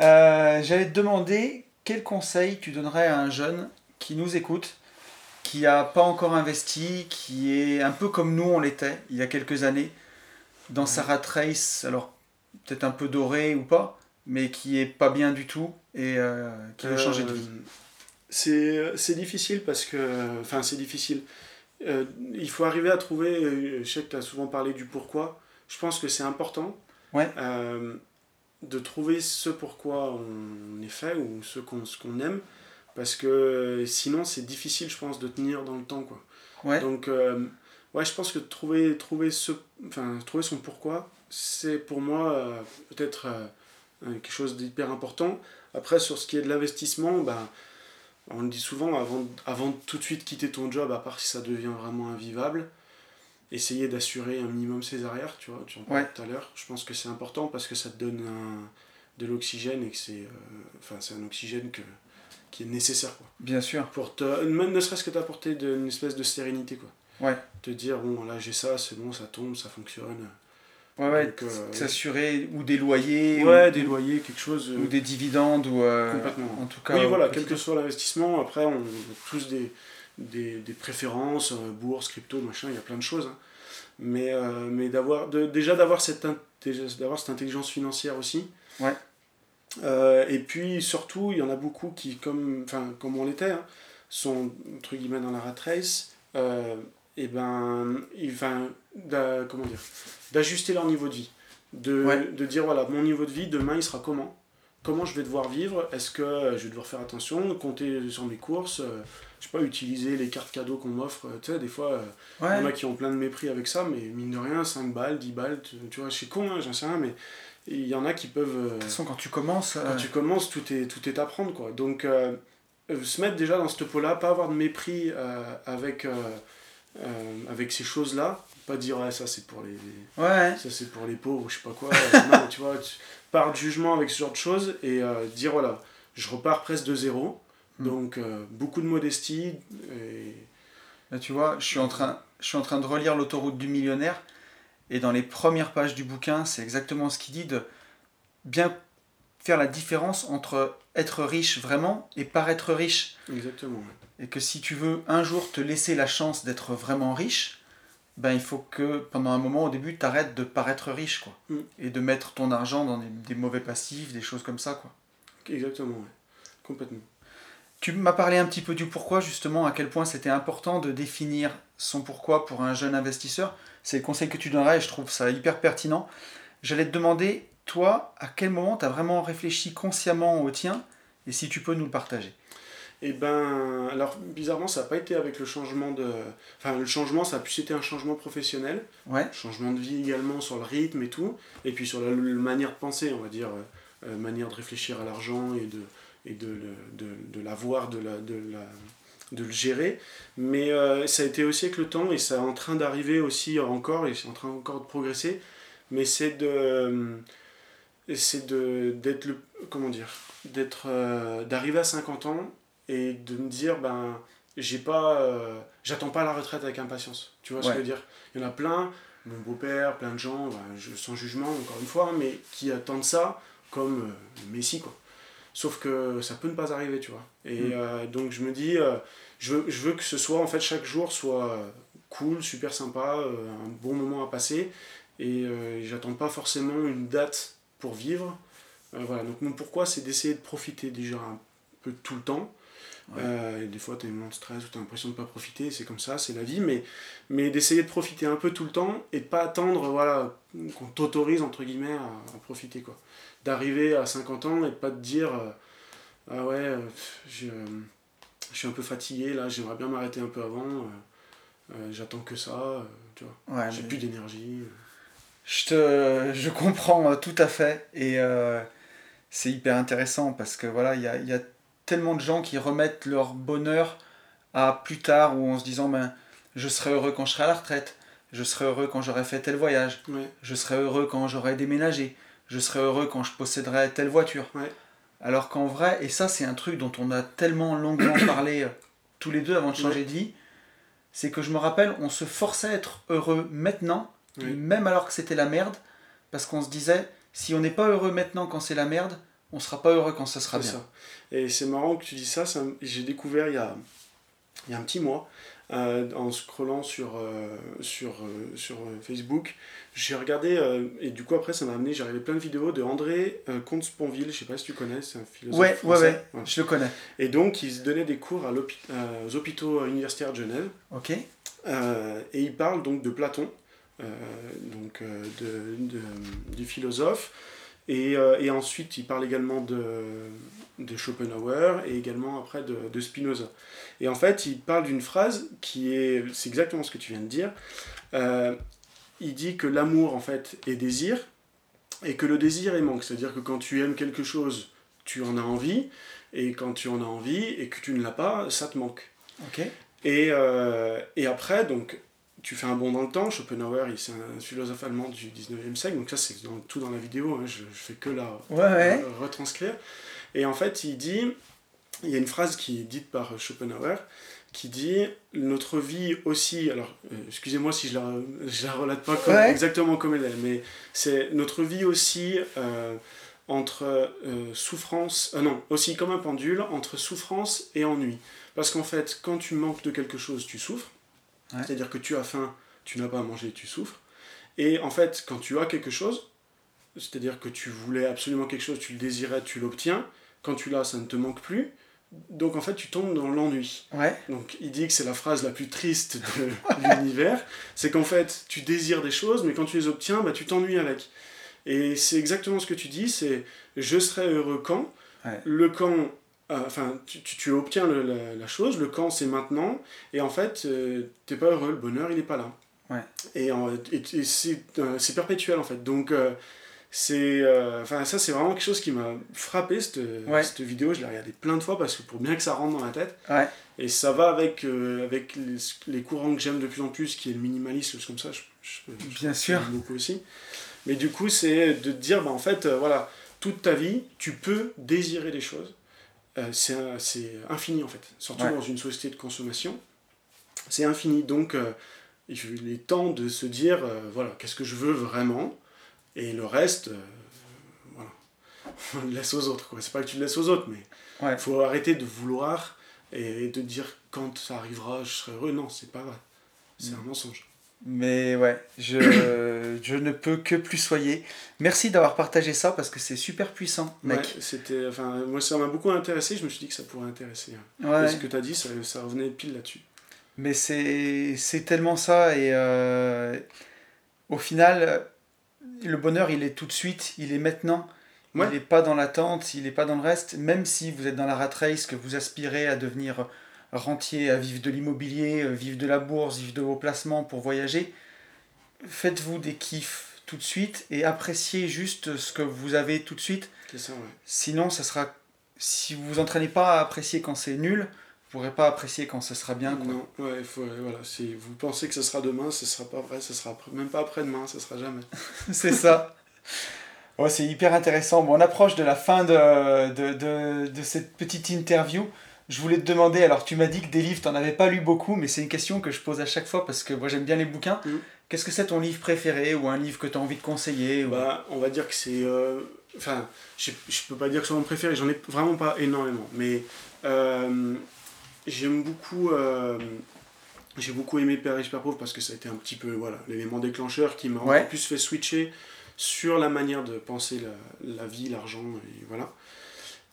Euh, J'allais te demander quel conseil tu donnerais à un jeune qui nous écoute, qui n'a pas encore investi, qui est un peu comme nous on l'était il y a quelques années, dans sa rat race, alors peut-être un peu doré ou pas, mais qui est pas bien du tout et euh, qui veut changer de vie.
Euh, C'est c'est difficile parce que. Enfin, c'est difficile. Euh, il faut arriver à trouver. euh, Je sais que tu as souvent parlé du pourquoi. Je pense que c'est important.
Ouais.
euh, de trouver ce pourquoi on est fait ou ce qu'on ce qu'on aime. Parce que euh, sinon, c'est difficile, je pense, de tenir dans le temps. Quoi.
Ouais.
Donc, euh, ouais, je pense que trouver, trouver, ce, enfin, trouver son pourquoi, c'est pour moi euh, peut-être euh, quelque chose d'hyper important. Après, sur ce qui est de l'investissement, ben, on le dit souvent, avant, avant de tout de suite quitter ton job, à part si ça devient vraiment invivable, essayer d'assurer un minimum ses arrières, tu vois, tu en parlais tout à l'heure. Je pense que c'est important parce que ça te donne un, de l'oxygène et que c'est enfin c'est un oxygène que, qui est nécessaire. Quoi.
Bien sûr.
Pour te, même ne serait-ce que t'apporter une espèce de sérénité. Quoi.
Ouais.
Te dire, bon, là j'ai ça, c'est bon, ça tombe, ça fonctionne.
Ouais, ouais, euh, s'assurer, ou des loyers.
Ouais, des loyers, quelque chose.
Ou des dividendes, ou. Euh,
Complètement.
En tout cas.
Oui, voilà, quel que soit l'investissement, après, on a tous des, des, des préférences, euh, bourse, crypto, machin, il y a plein de choses. Hein. Mais, mais d'avoir, de, déjà d'avoir cette, d'avoir cette intelligence financière aussi.
Ouais.
et puis surtout, il y en a beaucoup qui, comme, comme on l'était, hein, sont entre guillemets dans la rat race. Et ben, enfin, comment dire d'ajuster leur niveau de vie. De, de, dire, voilà, mon niveau de vie, demain, il sera comment? Comment je vais devoir vivre? Est-ce que euh, je vais devoir faire attention, compter sur mes courses euh, Je sais pas, utiliser les cartes cadeaux qu'on m'offre. Tu sais, des fois, euh, il y en a qui ont plein de mépris avec ça, mais mine de rien, 5 balles, 10 balles, tu, vois, je suis con, hein, j'en sais rien, mais il y en a qui peuvent...
de toute façon, quand tu commences...
Quand tu commences, tout est, tout est à prendre, quoi. Donc, se mettre déjà dans ce pot-là, pas avoir de mépris avec, avec ces choses-là, pas dire ouais, ça c'est pour les
ouais.
ça c'est pour les pauvres je sais pas quoi euh, non tu vois tu pars de jugement avec ce genre de choses et euh, dire voilà je repars presque de zéro hmm. donc euh, beaucoup de modestie et
là tu vois je suis en train je suis en train de relire l'autoroute du millionnaire et dans les premières pages du bouquin c'est exactement ce qu'il dit de bien faire la différence entre être riche vraiment et paraître riche
exactement
et que si tu veux un jour te laisser la chance d'être vraiment riche ben, il faut que pendant un moment au début tu arrêtes de paraître riche quoi. Mm. et de mettre ton argent dans des, mauvais passifs des choses comme ça quoi.
Exactement ouais. complètement.
Tu m'as parlé un petit peu du pourquoi justement à quel point c'était important de définir son pourquoi pour un jeune investisseur. C'est le conseil que tu donnerais et je trouve ça hyper pertinent. J'allais te demander toi à quel moment tu as vraiment réfléchi consciemment au tien et si tu peux nous le partager
et eh ben, alors bizarrement, ça n'a pas été avec le changement de. Enfin, le changement, ça a plus été un changement professionnel.
Ouais.
Changement de vie également sur le rythme et tout. Et puis sur la, manière de penser, on va dire, euh, euh, manière de réfléchir à l'argent et de, et de, de, de l'avoir, de, la, de, la, de le gérer. Mais euh, ça a été aussi avec le temps et ça est en train d'arriver aussi encore et c'est en train encore de progresser. Mais c'est de. c'est d'être le. Comment dire D'être. d'arriver à 50 ans et de me dire ben j'ai pas euh, j'attends pas la retraite avec impatience. Tu vois ce que je veux dire? Il y en a plein mon beau-père plein de gens ben, sans jugement encore une fois mais qui attendent ça comme euh, Messi quoi. Sauf que ça peut ne pas arriver tu vois. Et mm. euh, donc je me dis je, veux, je veux que ce soit en fait chaque jour soit cool super sympa un bon moment à passer. Et j'attends pas forcément une date pour vivre. Voilà. Donc mon pourquoi c'est d'essayer de profiter déjà un peu tout le temps euh, des fois, tu as un moment de stress ou tu as l'impression de ne pas profiter, c'est comme ça, c'est la vie, mais, mais d'essayer de profiter un peu tout le temps et de pas attendre voilà, qu'on t'autorise, entre guillemets, à, profiter. quoi D'arriver à 50 ans et de pas te dire euh, Ah ouais, euh, je, je, suis un peu fatigué, là, j'aimerais bien m'arrêter un peu avant, j'attends que ça, tu vois, j'ai plus d'énergie.
Je, te, je comprends tout à fait et c'est hyper intéressant parce que voilà, il y a, y a tellement de gens qui remettent leur bonheur à plus tard ou en se disant ben je serai heureux quand je serai à la retraite, je serai heureux quand j'aurai fait tel voyage, je serai heureux quand j'aurai déménagé, je serai heureux quand je posséderai telle voiture. Alors qu'en vrai, et ça c'est un truc dont on a tellement longuement parlé euh, tous les deux avant de changer de vie, c'est que je me rappelle, on se forçait à être heureux maintenant, même alors que c'était la merde, parce qu'on se disait, si on n'est pas heureux maintenant quand c'est la merde, on sera pas heureux quand ça sera bien. Ça.
Et c'est marrant que tu dis ça, j'ai découvert il y, a, il y a un petit mois, euh, en scrollant sur, euh, sur, euh, sur Facebook, j'ai regardé, et du coup après ça m'a amené, j'ai regardé plein de vidéos de André Comte-Sponville, je sais pas si tu connais, c'est un philosophe
ouais, français. Ouais, ouais, je le connais.
Et donc il donnait des cours à aux hôpitaux universitaires de Genève.
Ok.
et il parle donc de Platon, donc de, de, du philosophe, et, et, ensuite, il parle également de, de Schopenhauer et également après de, de, Spinoza. Et en fait, il parle d'une phrase qui est, c'est exactement ce que tu viens de dire. Euh, il dit que l'amour en fait est désir et que le désir est manque. C'est-à-dire que quand tu aimes quelque chose, tu en as envie et quand tu en as envie et que tu ne l'as pas, ça te manque.
Ok.
Et, euh, et après, donc, tu fais un bond dans le temps. Schopenhauer, c'est un philosophe allemand du 19e siècle, donc ça c'est dans- tout dans la vidéo, hein, je, je fais que la
Ouais, ouais.
re- retranscrire. Et en fait, il dit, il y a une phrase qui est dite par Schopenhauer, qui dit notre vie aussi, alors euh, excusez-moi si je la, je la relate pas comme-
Ouais.
exactement comme elle est, mais c'est notre vie aussi euh, entre euh, souffrance, euh, non, aussi comme un pendule, entre souffrance et ennui. Parce qu'en fait, quand tu manques de quelque chose, tu souffres.
Ouais.
C'est-à-dire que tu as faim, tu n'as pas à manger, tu souffres. Et en fait, quand tu as quelque chose, c'est-à-dire que tu voulais absolument quelque chose, tu le désirais, tu l'obtiens, quand tu l'as, ça ne te manque plus. Donc en fait, tu tombes dans l'ennui.
Ouais.
Donc il dit que c'est la phrase la plus triste de l'univers, c'est qu'en fait, tu désires des choses, mais quand tu les obtiens, bah, tu t'ennuies avec. Et c'est exactement ce que tu dis, c'est je serai heureux quand.
Ouais.
Le quand, enfin, tu, tu, tu obtiens le- la, la chose, le quand c'est maintenant, et en fait, euh, t'es pas heureux, le bonheur il est pas là.
Ouais.
Et, en- et- et c'est euh, c'est perpétuel en fait. Donc euh, c'est, euh, ça c'est vraiment quelque chose qui m'a frappé cette,
Ouais.
cette vidéo. Je l'ai regardée plein de fois parce que pour bien que ça rentre dans la tête.
Ouais.
Et ça va avec, euh, avec les, les courants que j'aime de plus en plus, qui est le minimalisme, comme ça. Je, je- je-
Bien sûr.
beaucoup aussi. Mais du coup, c'est de te dire, bah, en fait, euh, voilà, toute ta vie, tu peux désirer des choses. Euh, c'est infini, en fait. Surtout
Ouais.
dans une société de consommation. C'est infini. Donc, euh, il est temps de se dire, euh, voilà, qu'est-ce que je veux vraiment? Et le reste, euh, voilà, on le laisse aux autres. quoi. C'est pas que tu le laisses aux autres, mais il
Ouais.
faut arrêter de vouloir et de dire quand ça arrivera, je serai heureux. Non, c'est pas vrai. C'est
Mm.
un mensonge.
Mais ouais, je, je ne peux que plus soyer. Merci d'avoir partagé ça parce que c'est super puissant, mec.
Ouais, c'était, enfin, moi, ça m'a beaucoup intéressé. Je me suis dit que ça pourrait intéresser. hein.
Ouais.
Et ce que tu as dit, ça, ça revenait pile là-dessus.
Mais c'est c'est tellement ça et euh, au final, le bonheur, il est tout de suite, il est maintenant.
Ouais.
Il n'est pas dans l'attente, il n'est pas dans le reste. Même si vous êtes dans la rat race, que vous aspirez à devenir rentier, à vivre de l'immobilier, euh, vivre de la bourse, vivre de vos placements pour voyager, faites-vous des kiffs tout de suite et appréciez juste ce que vous avez tout de suite.
C'est ça, ouais.
Sinon, ça sera. Si vous vous entraînez pas à apprécier quand c'est nul, vous pourrez pas apprécier quand ce sera bien. Quoi.
Non, ouais, faut, voilà, si vous pensez que ce sera demain, ce sera pas vrai, ce sera même pas après-demain, ce sera jamais.
c'est ça. Ouais, c'est hyper intéressant. Bon, on approche de la fin de, de, de, de cette petite interview. Je voulais te demander, alors tu m'as dit que des livres, tu n'en avais pas lu beaucoup, mais c'est une question que je pose à chaque fois parce que moi j'aime bien les bouquins.
Mhm.
Qu'est-ce que c'est ton livre préféré ou un livre que tu as envie de conseiller ou-
Bah, on va dire que c'est. euh, Enfin, je, je peux pas dire que c'est mon préféré, j'en ai vraiment pas énormément. Mais euh, j'aime beaucoup. euh, j'ai beaucoup aimé Père riche, Père pauvre parce que ça a été un petit peu voilà, l'élément déclencheur qui m'a
Ouais.
encore plus fait switcher sur la manière de penser la, la vie, l'argent, et voilà.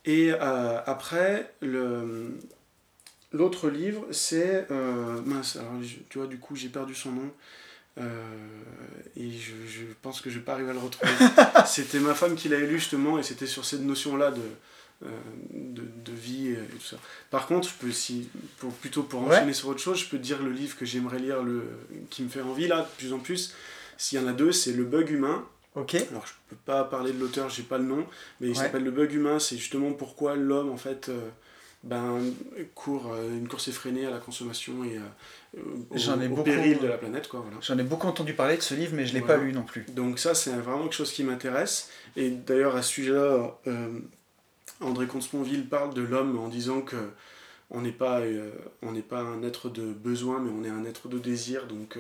Et euh, après, le. L'autre livre, c'est. euh, mince, alors je- tu vois, du coup, j'ai perdu son nom. Euh, et je, je pense que je vais pas arriver à le retrouver. c'était ma femme qui l'avait lu justement, et c'était sur cette notion-là de, de, de vie et tout ça. Par contre, je peux, si, pour, plutôt pour
Ouais.
enchaîner sur autre chose, je peux te dire le livre que j'aimerais lire, le, qui me fait envie là, de plus en plus. S'il y en a deux, c'est Le Bug Humain.
Ok.
Alors, je peux pas parler de l'auteur, j'ai pas le nom, mais il
Ouais.
s'appelle Le Bug Humain. C'est justement pourquoi l'homme, en fait, euh, ben, court euh, une course effrénée à la consommation et euh, au,
J'en ai
au
beaucoup,
péril de la planète, quoi, voilà.
J'en ai beaucoup entendu parler de ce livre, mais je l'ai
Voilà.
pas lu non plus.
Donc ça, c'est vraiment quelque chose qui m'intéresse. Et d'ailleurs, à ce sujet-là, André Comte-Sponville parle de l'homme en disant que on n'est pas, on n'est pas un être de besoin, mais on est un être de désir. Donc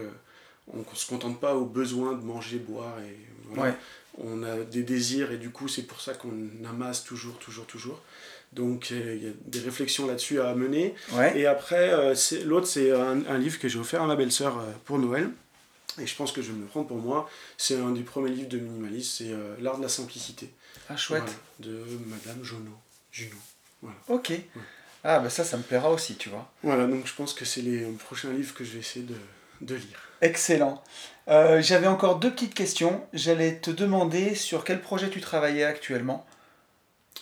on ne se contente pas au besoin de manger, boire et voilà.
Ouais.
On a des désirs et du coup, c'est pour ça qu'on amasse toujours, toujours, toujours. Donc euh, il y a des réflexions là-dessus à mener.
Ouais.
Et après, euh, l'autre, c'est un, un livre que j'ai offert à ma belle-sœur euh, pour Noël. Et je pense que je vais me le prendre pour moi. C'est un des premiers livres de minimalisme, c'est euh, L'art de la simplicité.
Ah, chouette.
Voilà, de Madame Jonot. Junot.
Ok. Ah, bah ça, ça me plaira aussi, tu vois.
Voilà, donc je pense que c'est les prochains livres que je vais essayer de, de lire.
Excellent. Euh, J'avais encore deux petites questions. J'allais te demander sur quel projet tu travaillais actuellement.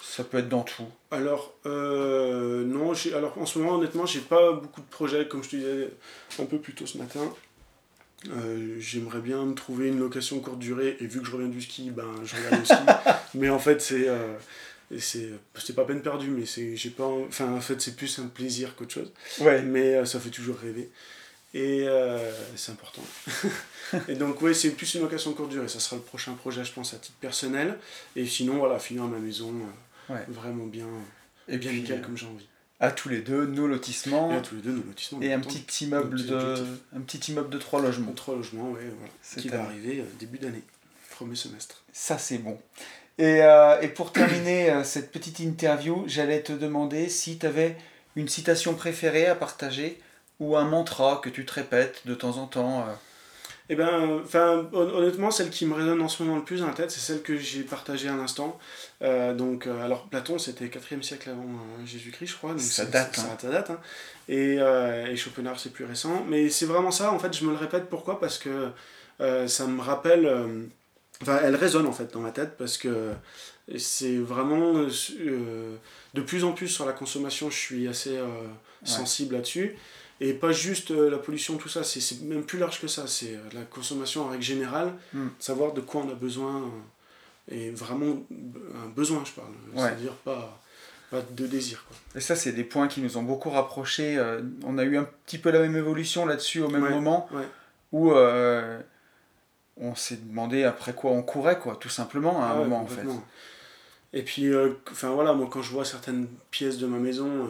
Ça peut être dans tout.
Alors, euh, non, alors en ce moment, honnêtement, j'ai pas beaucoup de projets, comme je te disais un peu plus tôt ce matin. Euh, J'aimerais bien me trouver une location courte durée, et vu que je reviens du ski, ben je regarde le ski. mais en fait, c'est euh, c'est c'est pas peine perdue, mais c'est j'ai pas, enfin en fait, c'est plus un plaisir qu'autre chose.
Ouais.
Mais ça fait toujours rêver. Et euh, c'est important. et donc, oui, c'est plus une location courte durée. Ça sera le prochain projet, je pense, à titre personnel. Et sinon, voilà, finir ma maison euh, vraiment bien, et bien nickel comme j'ai envie.
À tous les deux, nos lotissements.
Et à tous les deux, nos lotissements.
Et un petit, immeuble de, un petit immeuble de trois logements.
Trois logements, oui, voilà. Qui va arriver début d'année, premier semestre.
Ça, c'est bon. Et, euh, et, pour terminer euh, cette petite interview, j'allais te demander si tu avais une citation préférée à partager ou un mantra que tu te répètes de temps en temps. Euh.
Eh ben, enfin, honnêtement, celle qui me résonne en ce moment le plus dans la tête, c'est celle que j'ai partagée à l'instant. donc, alors Platon, c'était 4e siècle avant Jésus-Christ, je crois. Donc
ça date.
Hein. Ça, date. Hein. Et, et Schopenhauer, c'est plus récent. Mais c'est vraiment ça, en fait, je me le répète pourquoi? Parce que ça me rappelle Enfin, elle résonne en fait dans ma tête parce que c'est vraiment euh, de plus en plus sur la consommation, je suis assez euh, sensible là-dessus. Et pas juste euh, la pollution, tout ça, c'est même plus large que ça. C'est la consommation en règle générale, mm. savoir de quoi on a besoin, et vraiment un besoin, je parle. C'est-à-dire pas, pas de désir. Quoi.
Et ça, c'est des points qui nous ont beaucoup rapprochés. on a eu un petit peu la même évolution là-dessus au même moment, où on s'est demandé après quoi on courait, quoi, tout simplement, à un ah moment, en fait.
Et puis, euh, enfin voilà, moi, quand je vois certaines pièces de ma maison, euh,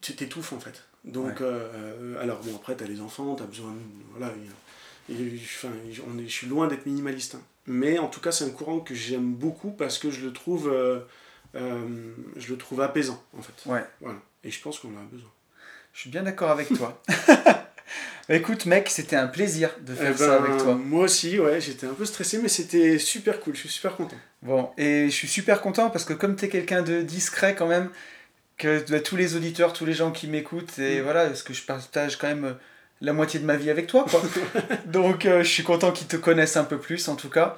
tu t'étouffes, en fait. Donc, euh, alors, bon, après, t'as les enfants, t'as besoin. Voilà, enfin, on est, je suis loin d'être minimaliste. Hein. Mais en tout cas, c'est un courant que j'aime beaucoup parce que je le trouve, je le trouve apaisant, en fait.
Ouais.
Voilà. Et je pense qu'on a besoin.
Je suis bien d'accord avec toi. Écoute, mec, c'était un plaisir de faire eh ça avec ben, toi.
Moi aussi, ouais, j'étais un peu stressé, mais c'était super cool. Je suis super content.
Bon, et je suis super content parce que comme tu es quelqu'un de discret quand même, que bah, tous les auditeurs, tous les gens qui m'écoutent, et mm. voilà, parce que je partage quand même euh, la moitié de ma vie avec toi, quoi. Donc, euh, je suis content qu'ils te connaissent un peu plus, en tout cas.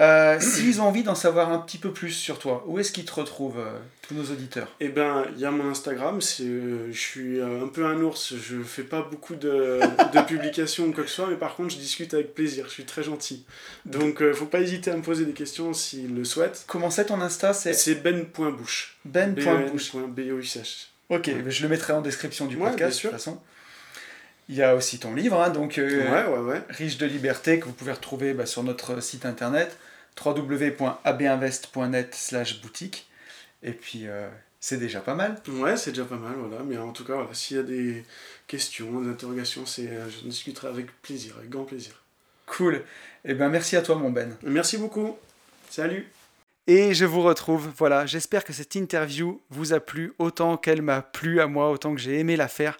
Euh, s'ils ont envie d'en savoir un petit peu plus sur toi, où est-ce qu'ils te retrouvent, euh, tous nos auditeurs?
Eh ben, il y a mon Instagram, euh, je suis un peu un ours, je fais pas beaucoup de, de publications ou quoi que ce soit, mais par contre, je discute avec plaisir, je suis très gentil. Donc, faut pas hésiter à me poser des questions s'ils le souhaitent.
Comment c'est ton Insta? C'est
ben.bouche.
Ben.bouche.
B-O-U-C-H.
Ok, je le mettrai en description du podcast, de toute façon. Il y a aussi ton livre, hein, donc
euh,
Riche de liberté, que vous pouvez retrouver bah, sur notre site internet www.abinvest.net boutique. Et puis, euh, c'est déjà pas mal.
Ouais, c'est déjà pas mal, voilà. Mais en tout cas, voilà, s'il y a des questions, des interrogations, c'est, euh, je discuterai avec plaisir, avec grand plaisir.
Cool. Et eh ben merci à toi, mon Ben.
Merci beaucoup. Salut.
Et je vous retrouve. Voilà, j'espère que cette interview vous a plu autant qu'elle m'a plu à moi, autant que j'ai aimé la faire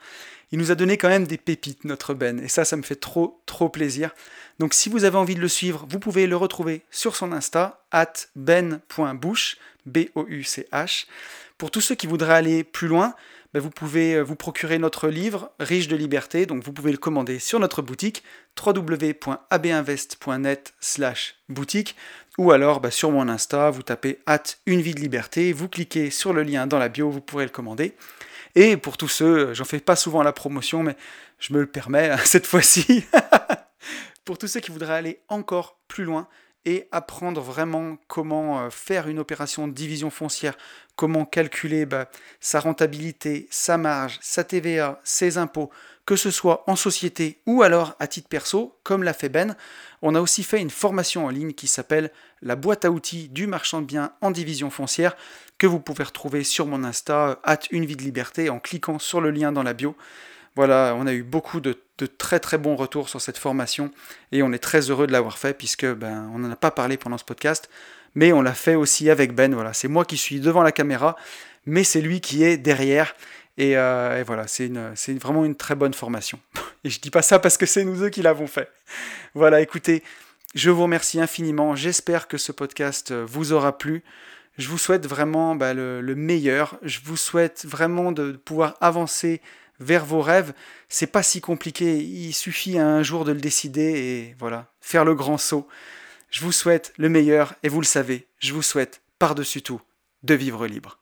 il nous a donné quand même des pépites, notre Ben. Et ça, ça me fait trop, trop plaisir. Donc si vous avez envie de le suivre, vous pouvez le retrouver sur son Insta, at ben.bouch, B-O-U-C-H. Pour tous ceux qui voudraient aller plus loin, ben, vous pouvez euh, vous procurer notre livre Riche de liberté, donc vous pouvez le commander sur notre boutique www.abinvest.net slash boutique ou alors ben, sur mon Insta, vous tapez at une vie de liberté, vous cliquez sur le lien dans la bio, vous pourrez le commander. Et pour tous ceux, j'en fais pas souvent la promotion, mais je me le permets hein, cette fois-ci, pour tous ceux qui voudraient aller encore plus loin et apprendre vraiment comment euh, faire une opération de division foncière, comment calculer bah, sa rentabilité, sa marge, sa TVA, ses impôts, que ce soit en société ou alors à titre perso, comme l'a fait Ben. On a aussi fait une formation en ligne qui s'appelle la boîte à outils du marchand de biens en division foncière que vous pouvez retrouver sur mon Insta, at une vie de liberté, en cliquant sur le lien dans la bio. Voilà, on a eu beaucoup de, très très bons retours sur cette formation et on est très heureux de l'avoir fait puisque ben, on n'en a pas parlé pendant ce podcast, mais on l'a fait aussi avec Ben. Voilà, c'est moi qui suis devant la caméra, mais c'est lui qui est derrière. Et, euh, voilà, c'est vraiment une très bonne formation. Et je dis pas ça parce que c'est nous deux qui l'avons fait. Voilà, écoutez, je vous remercie infiniment. J'espère que ce podcast vous aura plu. Je vous souhaite vraiment bah, le, meilleur. Je vous souhaite vraiment de pouvoir avancer vers vos rêves. C'est pas si compliqué. Il suffit un jour de le décider et voilà, faire le grand saut. Je vous souhaite le meilleur et vous le savez, je vous souhaite par-dessus tout de vivre libre.